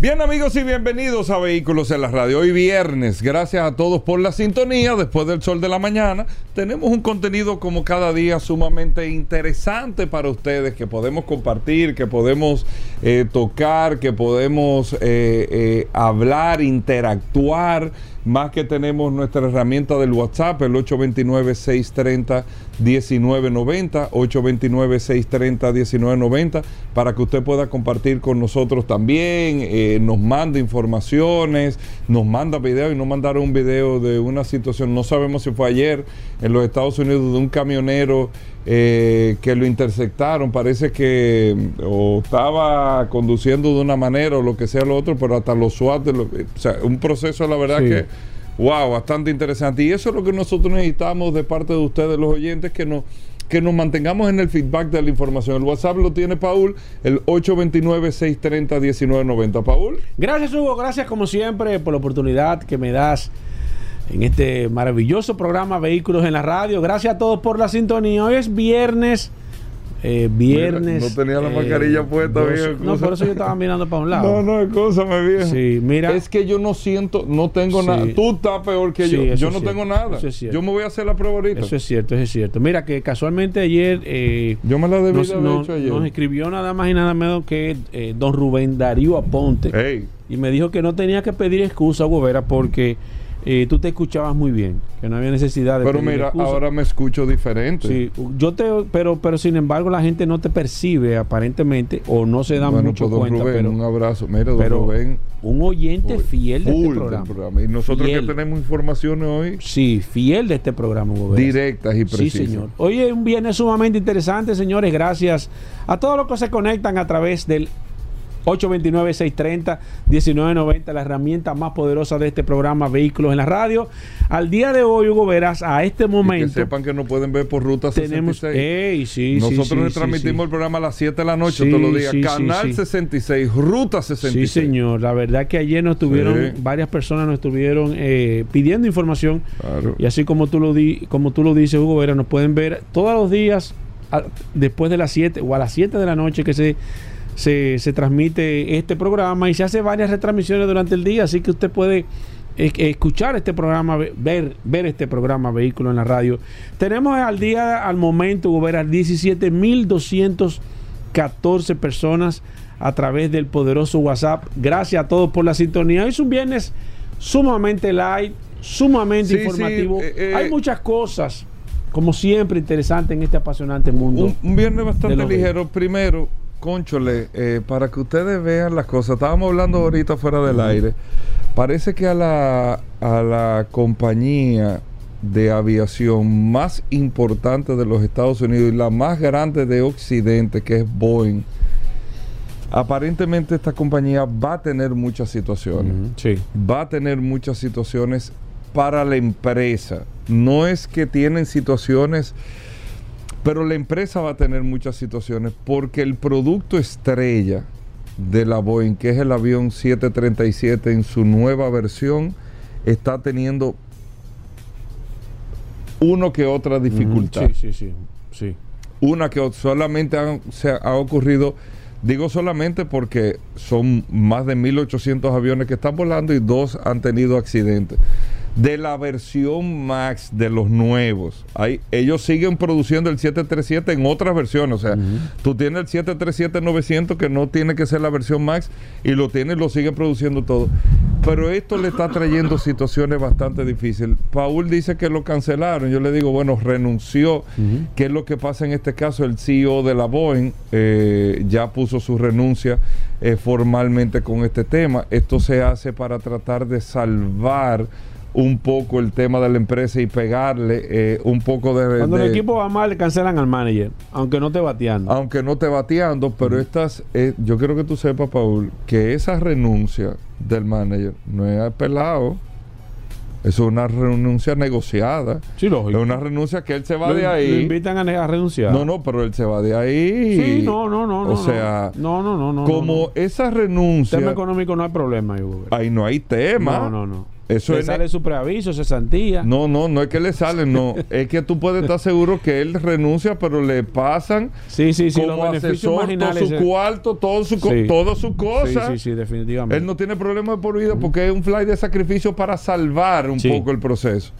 Bien amigos y bienvenidos a Vehículos en la Radio. Hoy viernes, gracias a todos por la sintonía. Después del sol de la mañana, tenemos un contenido como cada día sumamente interesante para ustedes que podemos compartir, que podemos eh, tocar, que podemos eh, eh, hablar, interactuar más que tenemos nuestra herramienta del WhatsApp, el 829-630-1990, 829-630-1990, para que usted pueda compartir con nosotros también, eh, nos manda informaciones, nos manda videos y nos mandaron un video de una situación, no sabemos si fue ayer en los Estados Unidos, de un camionero eh, que lo interceptaron, parece que o estaba conduciendo de una manera o lo que sea lo otro, pero hasta los SWAT, o sea, un proceso la verdad que, wow, bastante interesante. Y eso es lo que nosotros necesitamos de parte de ustedes, los oyentes, que nos que nos mantengamos en el feedback de la información. El WhatsApp lo tiene Paul, el 829-630-1990. Paul. Gracias, Hugo. Gracias, como siempre, por la oportunidad que me das en este maravilloso programa Vehículos en la Radio. Gracias a todos por la sintonía. Hoy es viernes. Eh, viernes. no tenía la mascarilla eh, puesta, No, por eso yo estaba mirando para un lado. No, no, es cosa, me vi. Sí, mira. Es que yo no siento, no tengo nada. Tú estás peor que yo. Yo no tengo nada. yo me voy a hacer la prueba ahorita. Eso es cierto, eso es cierto. Mira que casualmente ayer. Eh, yo me la debí nos, haber hecho ayer. Nos escribió nada más y nada menos que don Rubén Darío Aponte. Y me dijo que no tenía que pedir excusa, Gobera, porque eh, tú te escuchabas muy bien, que no había necesidad de Pero mira, ahora me escucho diferente. Sí, yo te pero pero sin embargo la gente no te percibe aparentemente o no se da mucho pues, cuenta, pero un abrazo, mira, don Rubén, un oyente fiel de este programa. Y nosotros que tenemos informaciones hoy. Sí, fiel de este programa, Directas y precisas. Sí, señor. Hoy es un viernes sumamente interesante, señores, gracias a todos los que se conectan a través del 829-630-1990, la herramienta más poderosa de este programa Vehículos en la Radio. Al día de hoy, Hugo Verás, a este momento. que sepan que nos pueden ver por Ruta tenemos, 66. Nosotros transmitimos el programa a las 7 de la noche todos los días. Canal 66, Ruta 66. Sí, señor. La verdad que ayer nos tuvieron, varias personas nos estuvieron eh, pidiendo información. Y así como tú lo, di, como tú lo dices, Hugo Vera, nos pueden ver todos los días después de las 7 o a las 7 de la noche que se se, transmite este programa y se hace varias retransmisiones durante el día, así que usted puede escuchar este programa, ver, ver este programa Vehículo en la Radio. Tenemos al día, al momento, ver a 17.214 personas a través del poderoso WhatsApp. Gracias a todos por la sintonía. Hoy es un viernes sumamente light, sumamente informativo. Eh, eh, Hay muchas cosas, como siempre, interesantes en este apasionante mundo. Un, viernes bastante ligero. Primero, Conchole, eh, para que ustedes vean las cosas, estábamos hablando ahorita fuera del aire, parece que a la, a la compañía de aviación más importante de los Estados Unidos y la más grande de Occidente, que es Boeing, aparentemente esta compañía va a tener muchas situaciones. sí. Va a tener muchas situaciones para la empresa. No es que tienen situaciones pero la empresa va a tener muchas situaciones porque el producto estrella de la Boeing, que es el avión 737 en su nueva versión, está teniendo uno que otra dificultad. Sí, sí, sí. sí. Una que solamente se ha ocurrido, digo solamente porque son más de 1.800 aviones que están volando y dos han tenido accidentes de la versión Max de los nuevos. Hay, ellos siguen produciendo el 737 en otras versiones. O sea, tú tienes el 737-900 que no tiene que ser la versión Max y lo tienes y lo siguen produciendo todo. Pero esto le está trayendo situaciones bastante difíciles. Paul dice que lo cancelaron. Yo le digo, bueno, renunció. ¿Qué es lo que pasa en este caso? El CEO de la Boeing eh, ya puso su renuncia eh, formalmente con este tema. Esto se hace para tratar de salvar un poco el tema de la empresa y pegarle eh, un poco de... Cuando el equipo va mal, le cancelan al manager, aunque no te bateando. Aunque no te bateando, pero estas, eh, yo quiero que tú sepas, Paul, que esa renuncia del manager no es pelado. Eso es una renuncia negociada. Sí, lógico. Es una renuncia que él se va de ahí. Lo invitan a, renunciar. No, no, pero él se va de ahí. Sí, no, no, no. O sea, no, no, no, no. Como esa renuncia. Tema económico no hay problema, Ahí no hay tema. No, no, no. Eso le sale su preaviso, cesantía. No, no, no es que le sale, no. es que tú puedes estar seguro que él renuncia, pero le pasan sí, sí, sí, como asesor todo su cuarto, todo su, todo su cosa. Sí, sí, sí, definitivamente. Él no tiene problema de por vida porque es un fly de sacrificio para salvar un poco el proceso.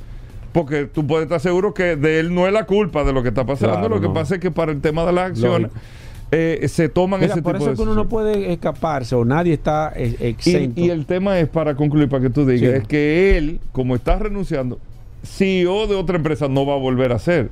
Porque tú puedes estar seguro que de él no es la culpa de lo que está pasando. lo que pasa es que para el tema de las acciones eh, se toman ese por eso que uno no puede escaparse o nadie está eh, exento. Y, el tema es, para concluir, para que tú digas, es que él, como está renunciando, CEO de otra empresa no va a volver a ser.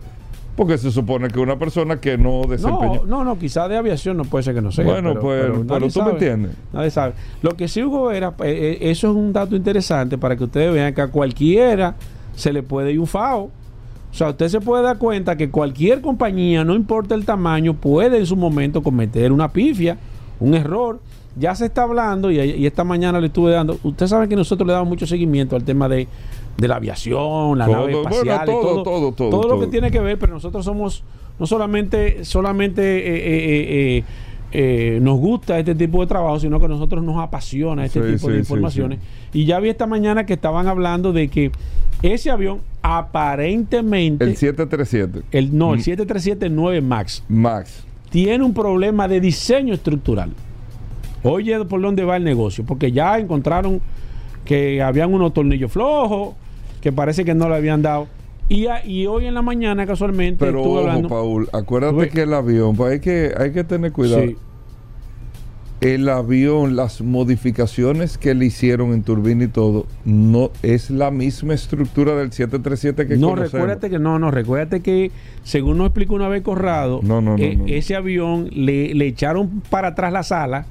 Porque se supone que una persona que no desempeña. No, no, no, quizá de aviación no puede ser que no sea. Bueno, pues, pero, tú me entiendes. Nadie sabe. Lo que sí, Hugo, era, eh, eso es un dato interesante para que ustedes vean que a cualquiera se le puede ir un FAO. O sea, usted se puede dar cuenta que cualquier compañía, no importa el tamaño, puede en su momento cometer una pifia, un error. Ya se está hablando, y, esta mañana le estuve dando. Usted sabe que nosotros le damos mucho seguimiento al tema de, la aviación, la nave espacial, todo, todo, todo, todo, lo que tiene que ver, pero nosotros somos no solamente, solamente eh, eh, eh, nos gusta este tipo de trabajo, sino que a nosotros nos apasiona este tipo de informaciones. y ya vi esta mañana que estaban hablando de que ese avión aparentemente... El 737. El, no, el 737-9 mm. Max. Max. Tiene un problema de diseño estructural. Oye, ¿por dónde va el negocio? Porque ya encontraron que habían unos tornillos flojos, que parece que no le habían dado. Y, y hoy en la mañana, casualmente, Pero ojo, Paul, acuérdate que el avión, pues hay que, hay que tener cuidado el avión, las modificaciones que le hicieron en turbina y todo, no es la misma estructura del 737 que No, recuérdate que no, no, recuérdate que según nos explicó una vez Corrado, eh, ese avión le, echaron para atrás la sala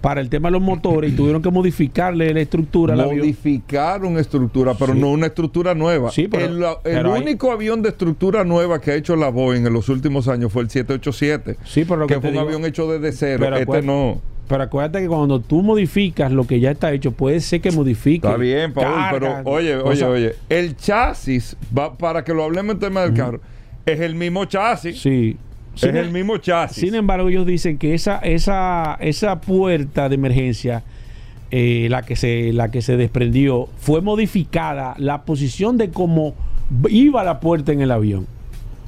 para el tema de los motores y tuvieron que modificarle la estructura Modificaron estructura, pero no una estructura nueva. el, único avión de estructura nueva que ha hecho la Boeing en los últimos años fue el 787, sí, pero que, fue un avión hecho desde cero. este no. Pero acuérdate que cuando tú modificas lo que ya está hecho, puede ser que modifique. Está bien, Paul, pero oye, oye, oye. El chasis, va, para que lo hablemos en tema del carro, es el mismo chasis. Sí. Es el em- mismo chasis. Sin embargo, ellos dicen que esa, esa, esa puerta de emergencia, eh, la, que se, la que se desprendió, fue modificada la posición de cómo iba la puerta en el avión.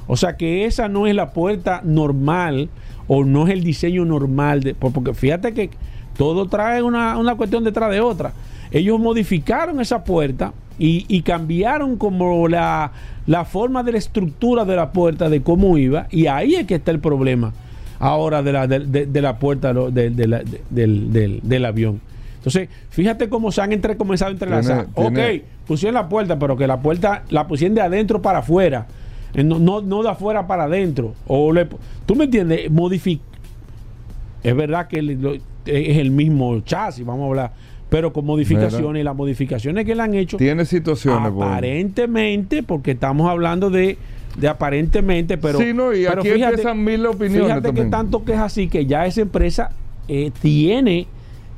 O sea que esa no es la puerta normal o no es el diseño normal. De, porque fíjate que todo trae una, cuestión detrás de otra. Ellos modificaron esa puerta y, cambiaron como la, forma de la estructura de la puerta, de cómo iba, y ahí es que está el problema ahora de la, de, la puerta del, avión. Entonces, fíjate cómo se han entre, comenzado a entrelazar. ok, pusieron la puerta, pero que la puerta la pusieron de adentro para afuera. Eh, no, no, de afuera para adentro. O ¿Tú me entiendes? Modific es verdad que es el mismo chasis, vamos a hablar, pero con modificaciones. Y las modificaciones que le han hecho. Tiene situaciones. Aparentemente, porque estamos hablando de, de aparentemente, pero. Sí, no, y aquí fíjate, empiezan mil opiniones. Fíjate que tanto que es así que ya esa empresa eh, tiene.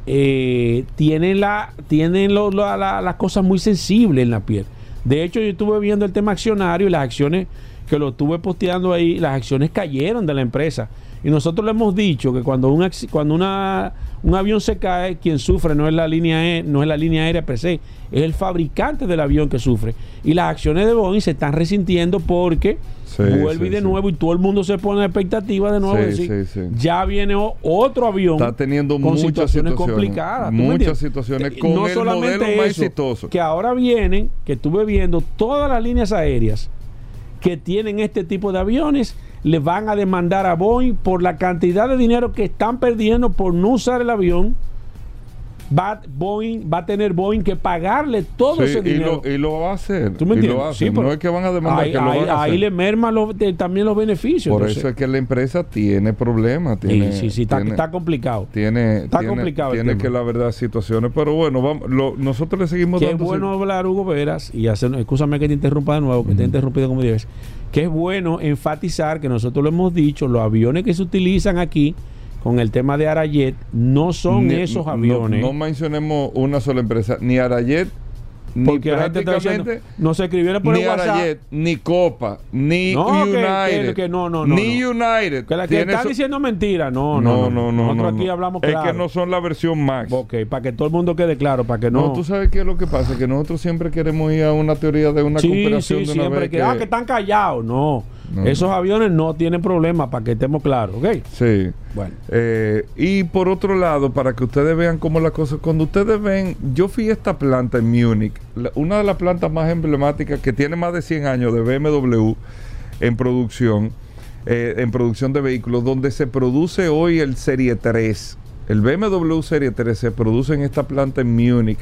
Eh, tiene la, tienen las cosas muy sensibles en la piel. De hecho, yo estuve viendo el tema accionario y las acciones que lo estuve posteando ahí, las acciones cayeron de la empresa. Y nosotros le hemos dicho que cuando, un, cuando una, un avión se cae, quien sufre no es la línea no es la línea aérea per se, es el fabricante del avión que sufre. Y las acciones de Boeing se están resintiendo porque vuelve de nuevo y todo el mundo se pone en expectativa de nuevo. Decir, ya viene otro avión. Está teniendo muchas situaciones, complicadas. Muchas situaciones con no el solamente modelo más exitoso. Que ahora vienen, que estuve viendo todas las líneas aéreas que tienen este tipo de aviones le van a demandar a Boeing por la cantidad de dinero que están perdiendo por no usar el avión va Boeing va a tener Boeing que pagarle todo ese dinero. Y lo, va a hacer. ¿Tú me entiendes? no es que van a demandar ahí, que lo ahí, ahí le merma también los beneficios. Por eso es que la empresa tiene problemas. Tiene, sí, sí, está, complicado. Tiene, está complicado. Tiene que la verdad situaciones. Pero bueno, vamos, nosotros le seguimos Qué dando. bueno hablar, Hugo Veras, y hacer, escúchame que te interrumpa de nuevo, que te he interrumpido como dices. Que es bueno enfatizar que nosotros lo hemos dicho, los aviones que se utilizan aquí con el tema de Arayet, no son esos aviones. No, mencionemos una sola empresa, ni Arayet ni prácticamente no se escribieron por ni el WhatsApp. ni Copa, ni United, que, no, no, ni United. Que la que está diciendo mentira, no, no, no, no. Nosotros aquí hablamos claro. Es que no son la versión Max. Ok, para que todo el mundo quede claro, para que no. No, tú sabes qué es lo que pasa, que nosotros siempre queremos ir a una teoría de una sí, sí, de una siempre que, ah, que están callados, no. Esos aviones no tienen problema, para que estemos claros, ¿ok? Sí. Bueno. Eh, y por otro lado, para que ustedes vean cómo la cosa, cuando ustedes ven, yo fui a esta planta en Múnich, una de las plantas más emblemáticas que tiene más de 100 años de BMW en producción, eh, en producción de vehículos, donde se produce hoy el Serie 3. El BMW Serie 3 se produce en esta planta en Múnich,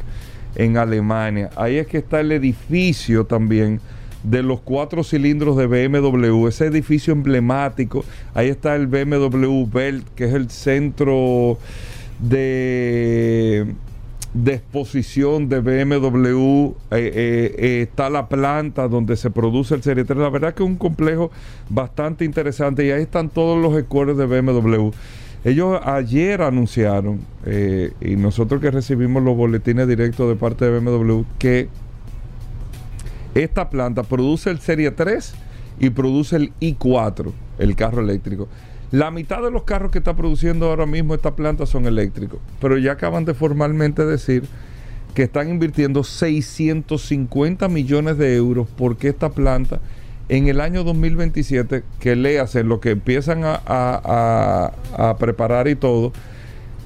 en Alemania. Ahí es que está el edificio también de los cuatro cilindros de BMW, ese edificio emblemático. Ahí está el BMW Belt, que es el centro de, exposición de BMW. Eh, eh, eh, está la planta donde se produce el Serie 3. La verdad que es un complejo bastante interesante y ahí están todos los escuelos de BMW. Ellos ayer anunciaron, y nosotros que recibimos los boletines directos de parte de BMW, que esta planta produce el Serie 3 y produce el i4, el carro eléctrico. La mitad de los carros que está produciendo ahora mismo esta planta son eléctricos, pero ya acaban de formalmente decir que están invirtiendo 650 millones de euros porque esta planta en el año 2027, que le hacen lo que empiezan a, a preparar y todo,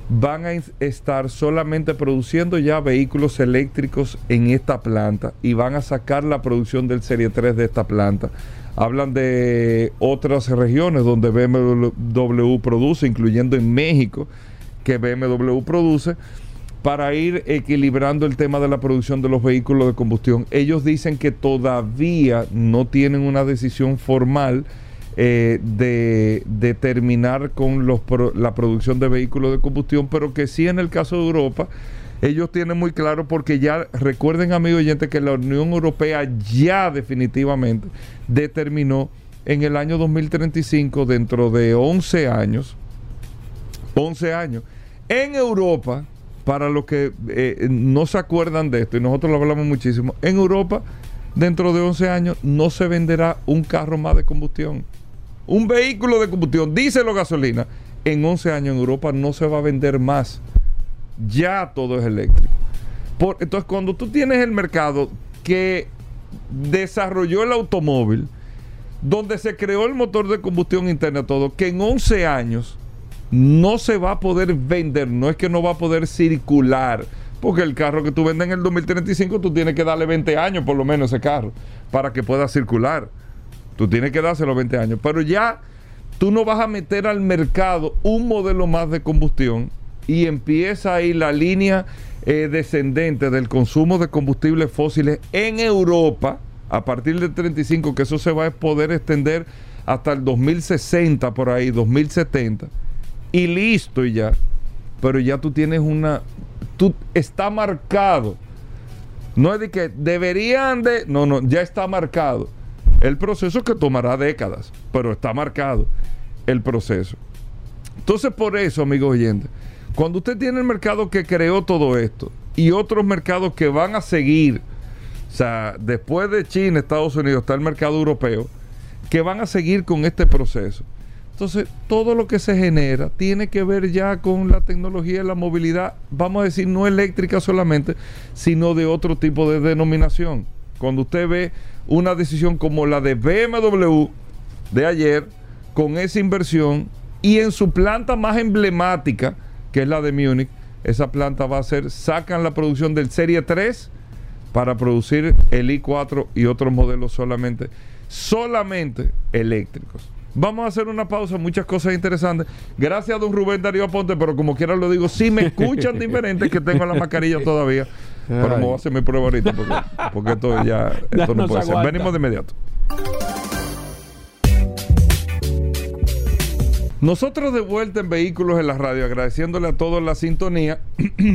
van a estar solamente produciendo ya vehículos eléctricos en esta planta y van a sacar la producción del Serie 3 de esta planta. Hablan de otras regiones donde BMW produce, incluyendo en México, que BMW produce, para ir equilibrando el tema de la producción de los vehículos de combustión. Ellos dicen que todavía no tienen una decisión formal eh, de, terminar con los, la producción de vehículos de combustión, pero que sí en el caso de Europa, ellos tienen muy claro porque ya recuerden amigos oyentes que la Unión Europea ya definitivamente determinó en el año 2035, dentro de 11 años, 11 años, en Europa, para los que eh, no se acuerdan de esto, y nosotros lo hablamos muchísimo, en Europa, dentro de 11 años, no se venderá un carro más de combustión un vehículo de combustión, diésel o gasolina, en 11 años en Europa no se va a vender más. Ya todo es eléctrico. entonces, cuando tú tienes el mercado que desarrolló el automóvil, donde se creó el motor de combustión interna, todo, que en 11 años no se va a poder vender, no es que no va a poder circular, porque el carro que tú vendes en el 2035, tú tienes que darle 20 años por lo menos ese carro para que pueda circular. Tú tienes que dárselo 20 años. Pero ya tú no vas a meter al mercado un modelo más de combustión y empieza ahí la línea eh, descendente del consumo de combustibles fósiles en Europa a partir del 35, que eso se va a poder extender hasta el 2060 por ahí, 2070. Y listo y ya. Pero ya tú tienes una... Tú, está marcado. No es de que deberían de... No, no, ya está marcado el proceso que tomará décadas, pero está marcado el proceso. Entonces, por eso, amigos oyentes, cuando usted tiene el mercado que creó todo esto y otros mercados que van a seguir, o sea, después de China, Estados Unidos, está el mercado europeo, que van a seguir con este proceso. Entonces, todo lo que se genera tiene que ver ya con la tecnología y la movilidad, vamos a decir, no eléctrica solamente, sino de otro tipo de denominación. Cuando usted ve una decisión como la de BMW de ayer, con esa inversión, y en su planta más emblemática, que es la de Múnich, esa planta va a ser, sacan la producción del Serie 3 para producir el i4 y otros modelos solamente, solamente eléctricos. Vamos a hacer una pausa, muchas cosas interesantes. Gracias a don Rubén Darío Aponte, pero como quiera lo digo, si me escuchan diferente, que tengo la mascarilla todavía. Pero me voy a hacer mi prueba ahorita porque, esto ya esto no, puede ser. Venimos de inmediato. Nosotros de vuelta en Vehículos en la Radio, agradeciéndole a todos la sintonía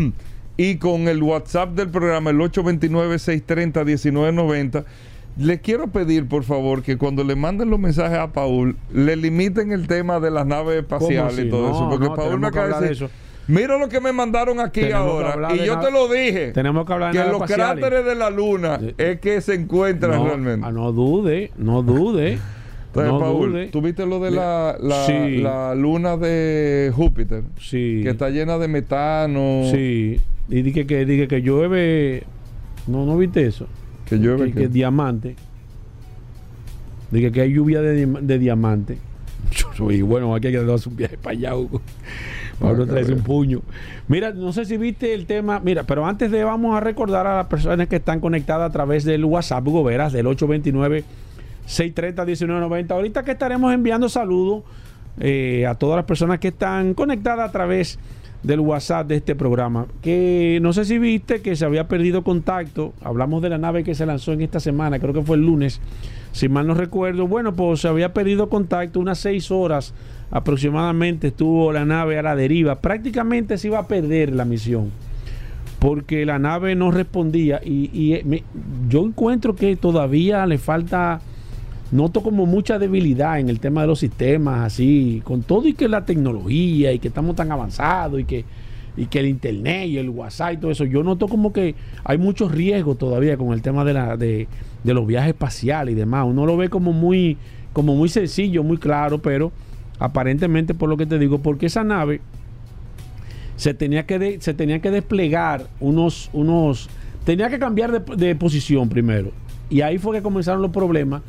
y con el WhatsApp del programa, el 829-630-1990 le quiero pedir, por favor, que cuando le manden los mensajes a Paul, le limiten el tema de las naves espaciales y todo eso. Porque Paul me acaba de decir. Mira lo que me mandaron aquí ahora. Y yo te lo dije. Tenemos que hablar de Que los cráteres de la luna es que se encuentran realmente. Ah, no dude, no dude. Entonces, Paul, ¿tú viste lo de la, la, luna de Júpiter? Sí. Que está llena de metano. Sí. Y dije que, dije que llueve. No, no viste eso. Que llueve. Que, que diamante. Dije que hay lluvia de, de diamante. Y bueno, aquí hay que dar un viaje para allá, Hugo. Pablo trae un puño. Mira, no sé si viste el tema. Mira, pero antes de vamos a recordar a las personas que están conectadas a través del WhatsApp, Hugo Veras, del 829 630 1990. Ahorita que estaremos enviando saludos eh, a todas las personas que están conectadas a través del WhatsApp de este programa. Que no sé si viste que se había perdido contacto. Hablamos de la nave que se lanzó en esta semana, creo que fue el lunes, si mal no recuerdo. Bueno, pues se había perdido contacto unas seis horas aproximadamente estuvo la nave a la deriva. Prácticamente se iba a perder la misión porque la nave no respondía y, eh, yo encuentro que todavía le falta noto como mucha debilidad en el tema de los sistemas, así, con todo y que la tecnología y que estamos tan avanzados y que, y que el internet y el WhatsApp y todo eso, yo noto como que hay muchos riesgos todavía con el tema de, la, de, de los viajes espaciales y demás. Uno lo ve como muy, como muy sencillo, muy claro, pero aparentemente por lo que te digo, porque esa nave se tenía que, se tenía que desplegar unos, unos, tenía que cambiar de, de posición primero. Y ahí fue que comenzaron los problemas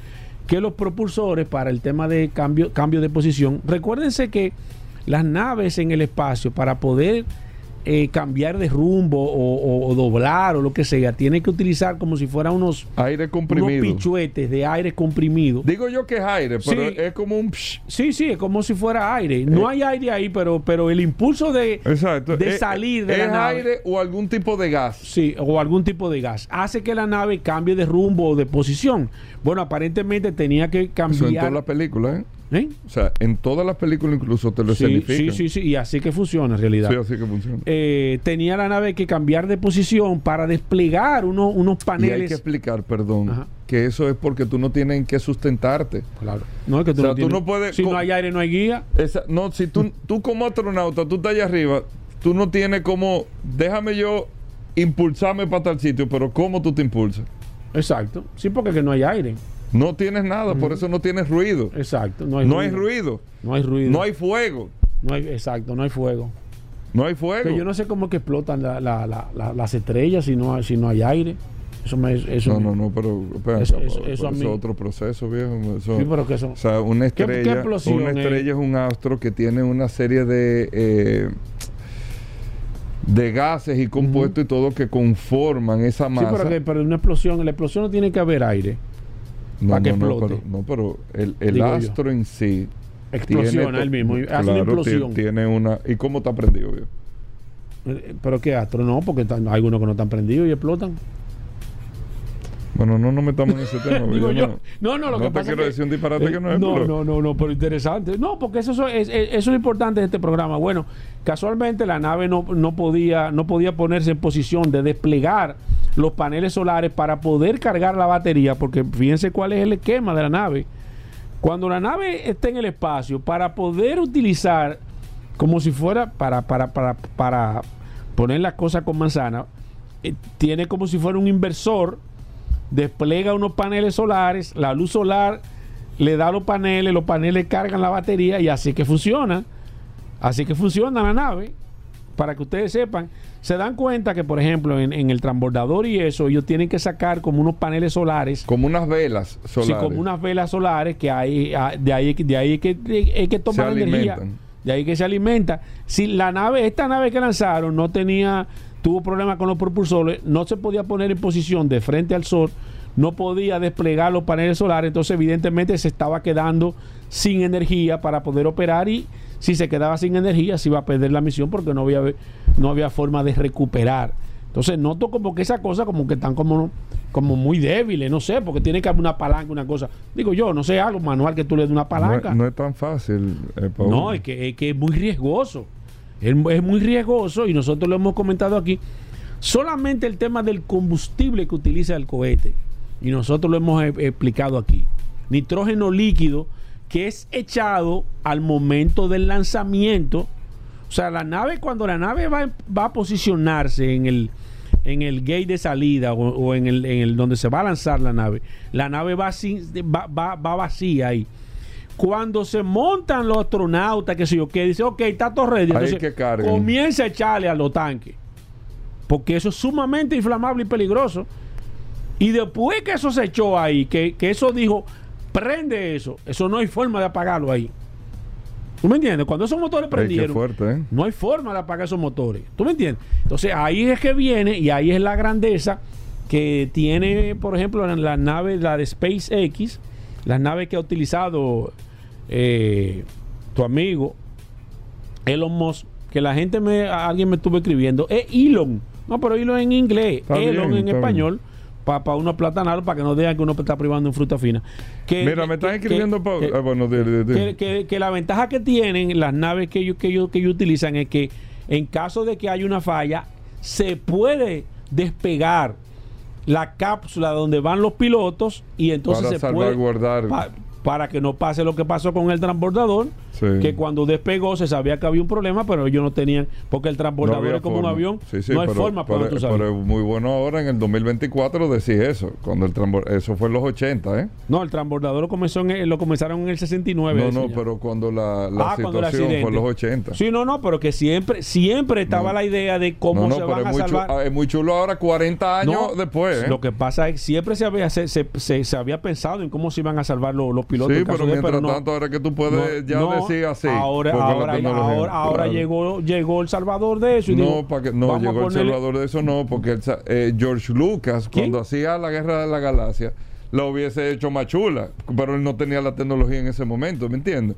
que los propulsores para el tema de cambio, cambio de posición, recuérdense que las naves en el espacio para poder eh, cambiar de rumbo o, doblar o lo que sea, tiene que utilizar como si fuera unos, aire comprimido. unos pichuetes de aire comprimido. Digo yo que es aire, pero es como un... Sí, sí, es como si fuera aire. No eh. hay aire ahí, pero, pero el impulso de, de eh, salir de la nave... aire o algún tipo de gas. Sí, o algún tipo de gas. Hace que la nave cambie de rumbo o de posición. Bueno, aparentemente tenía que cambiar... Eso en toda la película, ¿eh? ¿Eh? O sea, en todas las películas incluso te lo sí, Sí, sí, sí, y así que funciona en realidad. Sí, así que funciona. Eh, tenía la nave que cambiar de posición para desplegar unos, unos paneles. Y hay que explicar, perdón, que eso es porque tú no tienes que sustentarte. Claro. No es que tú, no, puedes. Si no hay aire, no hay guía. no, si tú, tú como astronauta, tú estás allá arriba, tú no tienes como. Déjame yo impulsarme para tal sitio, pero ¿cómo tú te impulsas? Exacto. Sí, porque que no hay aire. No tienes nada, por eso no tienes ruido. Exacto, no hay, no ruido. hay ruido. No hay ruido. No hay fuego. No hay, exacto, no hay fuego. No hay fuego. yo no sé cómo que explotan las estrellas si no, si no hay aire. Eso me, eso no, no, no, pero eso, es otro proceso, viejo. sí, pero que eso, o sea, una estrella, una estrella es? un astro que tiene una serie de eh, de gases y compuestos y todo que conforman esa masa. Sí, pero, que, pero una explosión, en la explosión no tiene que haber aire. No, no, pero, no, pero el, el astro en sí. Explosiona él mismo. hace una explosión. Tiene una. ¿Y cómo está prendido? Eh, ¿Pero qué astro? No, porque hay algunos que no están prendidos y explotan. Bueno, no nos metamos en ese tema. Digo yo, no, no, lo no que te quiero decir un disparate que no es. No, no, no, no, pero interesante. No, porque eso es, eso es importante en este programa. Bueno, casualmente la nave no, no, podía, no podía ponerse en posición de desplegar los paneles solares para poder cargar la batería, porque fíjense cuál es el esquema de la nave. Cuando la nave está en el espacio, para poder utilizar como si fuera para, para, para, para poner las cosas con manzana, eh, tiene como si fuera un inversor despliega unos paneles solares, la luz solar le da los paneles, los paneles cargan la batería y así que funciona. Así que funciona la nave. Para que ustedes sepan, se dan cuenta que, por ejemplo, en, el transbordador y eso, ellos tienen que sacar como unos paneles solares. Como unas velas solares. Sí, como unas velas solares que hay, de ahí, de ahí que, hay que tomar energía. De ahí que se alimenta. Si la nave, esta nave que lanzaron no tenía tuvo problemas con los propulsores, no se podía poner en posición de frente al sol, no podía desplegar los paneles solares, entonces evidentemente se estaba quedando sin energía para poder operar y si se quedaba sin energía se iba a perder la misión porque no había, no había forma de recuperar. Entonces noto como que esa cosa como que están como, como muy débiles, no sé, porque tiene que haber una palanca, una cosa. Digo yo, no sé, algo manual que tú le des una palanca. No, es tan fácil. Eh, no, es que, es que es muy riesgoso. Es, muy riesgoso y nosotros lo hemos comentado aquí. Solamente el tema del combustible que utiliza el cohete, y nosotros lo hemos e, explicado aquí. Nitrógeno líquido que es echado al momento del lanzamiento. O sea, la nave, cuando la nave va, va a posicionarse en el, en el gate de salida o, en, el, en, el, donde se va a lanzar la nave, la nave va, sin, va, vacía ahí. Cuando se montan los astronautas, que sé yo, que dice, ok, está todo ready, entonces que comienza a echarle a los tanques. Porque eso es sumamente inflamable y peligroso. Y después que eso se echó ahí, que, que eso dijo, prende eso, eso no hay forma de apagarlo ahí. ¿Tú me entiendes? Cuando esos motores prendieron, fuerte, ¿eh? no hay forma de apagar esos motores. ¿Tú me entiendes? Entonces ahí es que viene y ahí es la grandeza que tiene, por ejemplo, la, la nave, la de SpaceX, las naves que ha utilizado eh, tu amigo Elon Musk, que la gente me, alguien me estuvo escribiendo, es Elon. No, pero Elon en inglés, está Elon bien, en español. Bien para pa uno para que no digan que uno está privando en fruta fina. Que, Mira, me están escribiendo que, ah, bueno, de, de, de. Que, que, la ventaja que tienen las naves que ellos, que, ellos, que ellos utilizan es que en caso de que haya una falla, se puede despegar la cápsula donde van los pilotos y entonces para se puede pa, para que no pase lo que pasó con el transbordador, sí. que cuando despegó se sabía que había un problema, pero ellos no tenían, porque el transbordador no es como forma. un avión, sí, sí, no hay pero, forma para pero, tú sabes. pero es muy bueno ahora en el 2024 decir eso, cuando el eso fue en los 80, ¿eh? No, el transbordador lo, comenzó en, lo comenzaron en el 69. No, no, ya. pero cuando la, la ah, situación fue en los 80. Sí, no, no, pero que siempre siempre estaba no. la idea de cómo no, se van a salvar. Chulo, es muy chulo ahora, 40 años después, ¿eh? Lo que pasa es que siempre se había, se, se, se, se había pensado en cómo se iban a salvar los, los pilotos. Sí, pero mientras tanto, ahora que tú puedes ya así. Ahora, ahora, ahora, ahora claro. llegó, llegó el salvador de eso. Y no, dijo, para que, no llegó el ponerle... salvador de eso, no, porque el, eh, George Lucas, ¿Quién? cuando hacía la guerra de la galaxia, la hubiese hecho más chula, pero él no tenía la tecnología en ese momento, ¿me entiendes?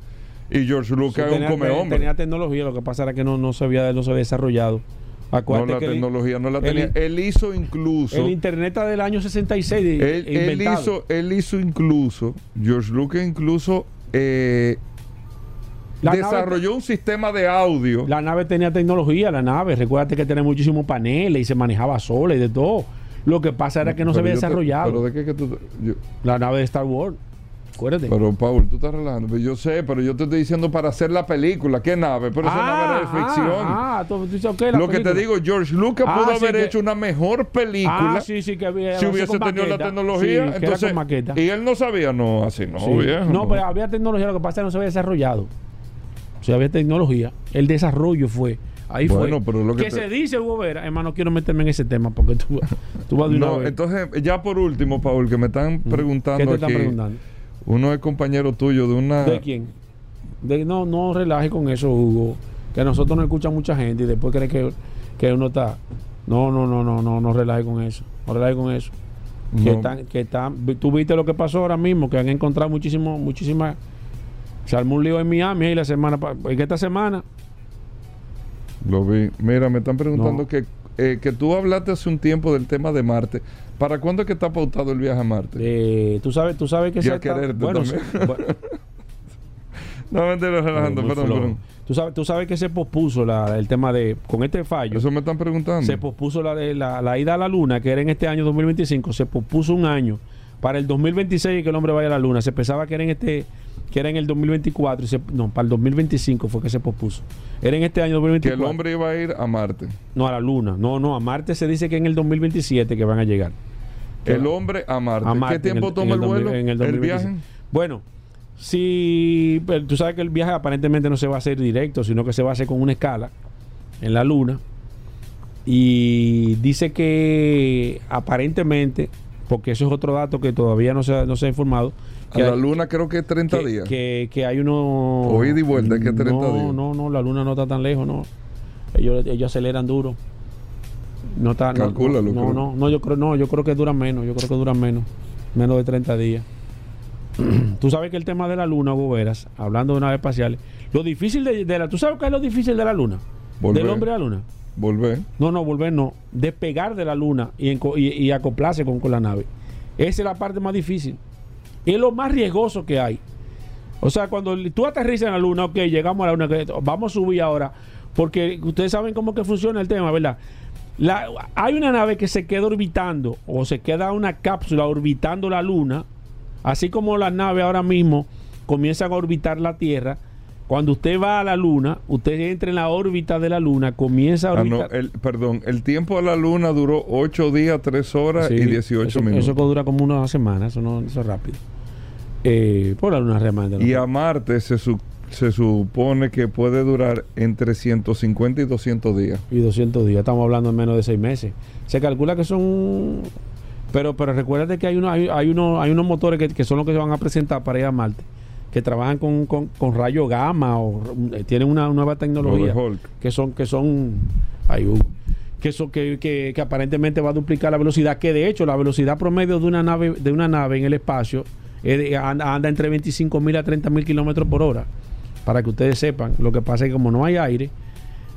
Y George Lucas sí, es un come hombre. Tenía tecnología, lo que pasa era que no, no, se, había, no se había desarrollado. Acuérdate no, la tecnología él, no la tenía. Él, él, hizo incluso. El Internet del año 66. Él, él, hizo, él hizo incluso. George Lucas incluso. Eh, la desarrolló nave, un sistema de audio. La nave tenía tecnología, la nave. Recuérdate que tenía muchísimos paneles y se manejaba sola y de todo. Lo que pasa era que no pero se había te, desarrollado. ¿Pero de qué que tú.? Yo, la nave de Star Wars. Acuérdate. Pero, Paul, tú estás relajando. Yo sé, pero yo te estoy diciendo para hacer la película. ¿Qué nave? Pero esa ah, nave de ficción. Ah, tú dices, okay, Lo película. que te digo, George Lucas ah, pudo sí haber que... hecho una mejor película ah, sí, sí, que había, si hubiese tenido maqueta. la tecnología. Sí, entonces, maqueta. y él no sabía, no, así no, sí. viejo. No, pero había tecnología, lo que pasa es que no se había desarrollado. O sea, había tecnología. El desarrollo fue. Ahí bueno, fue. Pero lo que, que te... se dice, Hugo Vera, hermano, no quiero meterme en ese tema porque tú, tú vas de una no, vez. entonces, ya por último, Paul, que me están preguntando ¿Qué te aquí, están preguntando? Uno es compañero tuyo de una. ¿De quién? De, no, no relaje con eso, Hugo. Que a nosotros nos escucha mucha gente y después cree que, que uno está. No, no, no, no, no, no relaje con eso. No relaje con eso. No. Que están, que están, tú viste lo que pasó ahora mismo, que han encontrado muchísimo, muchísimas. Se armó un lío en Miami y la semana, en esta semana. Lo vi. Mira, me están preguntando no. que, eh, que tú hablaste hace un tiempo del tema de Marte. ¿Para cuándo es que está pautado el viaje a Marte? Eh, tú sabes, tú sabes que se está... bueno, bueno. no, mentira, relajando, eh, perdón, perdón. Tú sabes, tú sabes que se pospuso la, el tema de, con este fallo. Eso me están preguntando. Se pospuso la, la, la, ida a la Luna, que era en este año 2025, se pospuso un año. Para el 2026 que el hombre vaya a la Luna. Se pensaba que era en este que era en el 2024 y se, no, para el 2025 fue que se pospuso. Era en este año 2024. Que el hombre iba a ir a Marte. No, a la Luna. No, no, a Marte se dice que en el 2027 que van a llegar. El hombre a Marte. A Marte ¿Qué tiempo el, toma el, vuelo? En el, ¿El viaje? Bueno, si tú sabes que el viaje aparentemente no se va a hacer directo, sino que se va a hacer con una escala en la Luna. Y dice que aparentemente, porque eso es otro dato que todavía no se, no se ha informado, a la luna creo que es 30 que, días. Que, que, hay uno. Oíd y vuelta, que es 30 no, días. No, no, la luna no está tan lejos, no. Ellos, ellos aceleran duro. No está. Calcula, no, no, no, no, yo creo, no, yo creo que duran menos, yo creo que duran menos. Menos de 30 días. tú sabes que el tema de la luna, Goberas, hablando de naves espaciales, lo difícil de, de, la. ¿Tú sabes qué es lo difícil de la luna? Volver. Del hombre a la luna. Volver. No, no, volver no. Despegar de la luna y, y, y acoplarse con, con la nave. Esa es la parte más difícil es lo más riesgoso que hay. O sea, cuando tú aterrizas en la luna, ok, llegamos a la luna, vamos a subir ahora, porque ustedes saben cómo que funciona el tema, ¿verdad? La, hay una nave que se queda orbitando, o se queda una cápsula orbitando la luna, así como las naves ahora mismo comienzan a orbitar la Tierra, Cuando usted va a la luna, usted entra en la órbita de la luna, comienza a Ah, orbitar. no, el, perdón, el tiempo de la luna duró 8 días, 3 horas Sí, y 18 eso, minutos. Eso dura como una semana, eso no eso es rápido. Eh, por la luna remanda. y a Marte se, su- se supone que puede durar entre 150 y 200 días. Y 200 días, estamos hablando en menos de 6 meses. Se calcula que son... Pero, pero recuérdate que hay, uno, hay, hay, uno, hay unos motores que, que son los que se van a presentar para ir a Marte, que trabajan con, con, con rayo gamma o eh, tienen una nueva tecnología. Que son que son ay, Hugo, que, son que, que, que aparentemente va a duplicar la velocidad que de hecho la velocidad promedio de una nave de una nave en el espacio anda, entre 25 mil a 30 mil kilómetros por hora. Para que ustedes sepan lo que pasa es que como no hay aire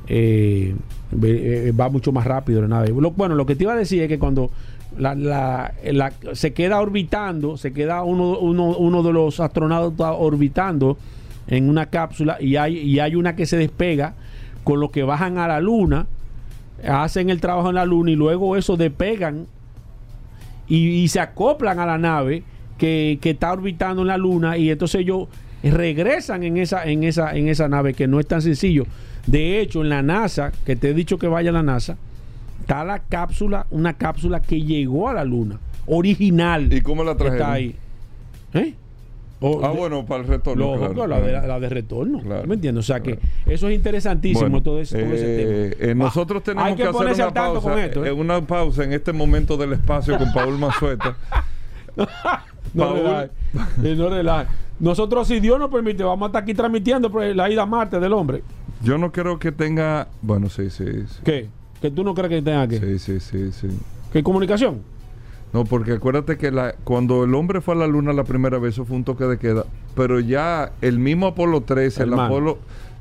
eh, ve- eh, va mucho más rápido la nave. Lo- bueno lo que te iba a decir es que cuando la, la- se queda orbitando se queda uno, uno, uno de los astronautas orbitando en una cápsula y hay, y hay una que se despega con los que bajan a la luna, hacen el trabajo en la luna y luego eso despegan y se acoplan a la nave que, que está orbitando en la luna y entonces ellos regresan en esa, en esa, en esa nave que no es tan sencillo. De hecho, en la NASA, que te he dicho que vaya a la NASA, está la cápsula, una cápsula que llegó a la luna, original. ¿Y cómo la trajeron? Está ahí. ¿Eh? O Ah, de- bueno, para el retorno. Claro, la, de, claro. la de retorno. Claro, ¿Me entiendes? O sea que eso es interesantísimo Bueno, todo, ese, todo ese eh, tema. eh, nosotros Ah, tenemos hay que, hacer ponerse una pausa, con esto. una pausa en este momento del espacio con Paul Mazueta. no relaje, no relaje. Nosotros, si Dios nos permite, vamos a estar aquí transmitiendo la ida a Marte del hombre. Yo no creo que tenga, bueno, sí, sí, sí, ¿Qué? Que tú no crees que tenga que. sí, sí, sí, sí. ¿Qué comunicación? No, porque acuérdate que la, cuando el hombre fue a la luna la primera vez, eso fue un toque de queda. Pero ya el mismo Apolo 13, el. Apolo,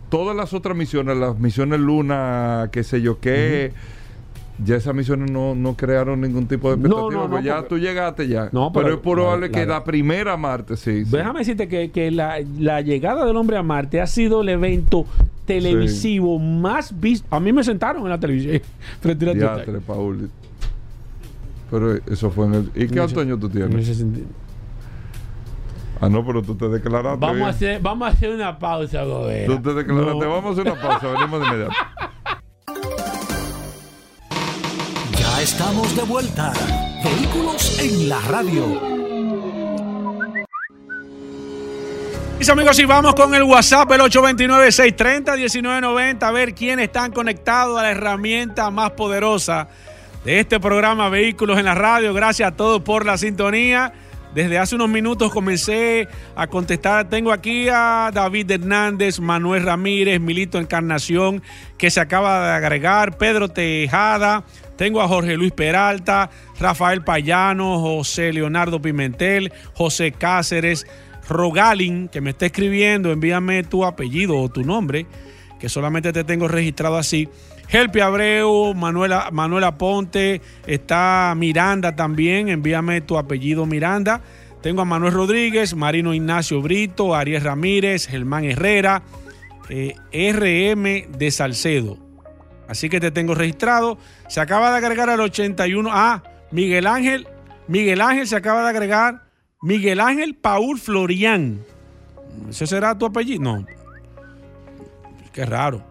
todas las otras misiones, las misiones Luna, qué sé yo qué, ya esas misiones no, no crearon ningún tipo de No, expectativa. no, no, pues ya porque- tú llegaste ya. No, pero, pero es probable la- que la- primera Marte, sí. sí. Déjame decirte que, que la, la llegada del hombre a Marte ha sido el evento televisivo más visto. A mí me sentaron en la televisión. frente a Diatre, Paul. Pero eso fue en el... ¿Y qué año tú en tienes? ese sentido. Ah, no, pero tú te declaraste. Vamos a, hacer, vamos a hacer una pausa, Gobera. Tú te declaraste. No. Vamos a hacer una pausa, venimos de inmediato. Estamos de vuelta. Vehículos en la radio. Mis amigos, y vamos con el WhatsApp, el 829-630-1990, a ver quiénes están conectados a la herramienta más poderosa de este programa Vehículos en la Radio. Gracias a todos por la sintonía. Desde hace unos minutos comencé a contestar. Tengo aquí a David Hernández, Manuel Ramírez, Milito Encarnación, que se acaba de agregar, Pedro Tejada. Tengo a Jorge Luis Peralta, Rafael Payano, José Leonardo Pimentel, José Cáceres, Rogalin, que me está escribiendo, envíame tu apellido o tu nombre, que solamente te tengo registrado así. Helpi Abreu, Manuela, Manuela Ponte, está Miranda también, envíame tu apellido Miranda. Tengo a Manuel Rodríguez, Marino Ignacio Brito, Ariel Ramírez, Germán Herrera, eh, RM de Salcedo. Así que te tengo registrado. Se acaba de agregar al 81. Ah, Miguel Ángel. Miguel Ángel se acaba de agregar. Miguel Ángel Paul Florian. ¿Ese será tu apellido? No. Qué raro.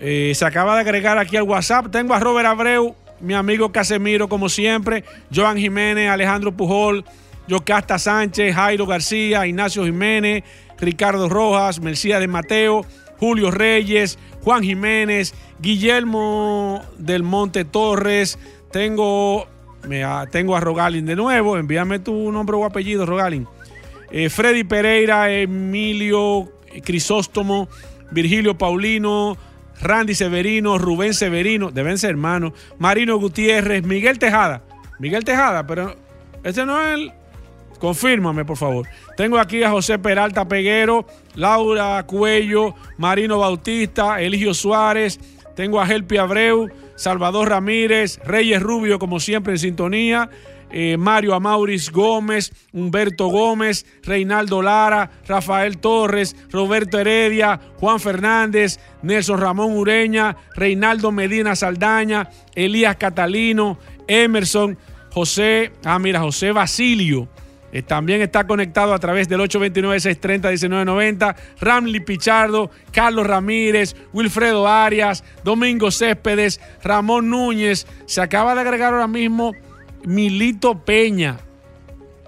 Eh, se acaba de agregar aquí al WhatsApp. Tengo a Robert Abreu, mi amigo Casemiro, como siempre. Joan Jiménez, Alejandro Pujol, Yocasta Sánchez, Jairo García, Ignacio Jiménez, Ricardo Rojas, Mercía de Mateo, Julio Reyes, Juan Jiménez, Guillermo del Monte Torres. Tengo, me, ah, tengo a Rogalin de nuevo. Envíame tu nombre o apellido, Rogalin. Eh, Freddy Pereira, Emilio Crisóstomo, Virgilio Paulino, Randy Severino, Rubén Severino, deben ser hermanos, Marino Gutiérrez, Miguel Tejada. Miguel Tejada, pero ese no es el. Confírmame, por favor. Tengo aquí a José Peralta Peguero, Laura Cuello, Marino Bautista, Eligio Suárez. Tengo a Helpi Abreu, Salvador Ramírez, Reyes Rubio, como siempre en sintonía. eh, Mario Amauris Gómez, Humberto Gómez, Reinaldo Lara, Rafael Torres, Roberto Heredia, Juan Fernández, Nelson Ramón Ureña, Reinaldo Medina Saldaña, Elías Catalino, Emerson, José, ah mira, José Basilio, Eh, también está conectado a través del 829-630-1990. Ramli Pichardo, Carlos Ramírez, Wilfredo Arias, Domingo Céspedes, Ramón Núñez. Se acaba de agregar ahora mismo Milito Peña.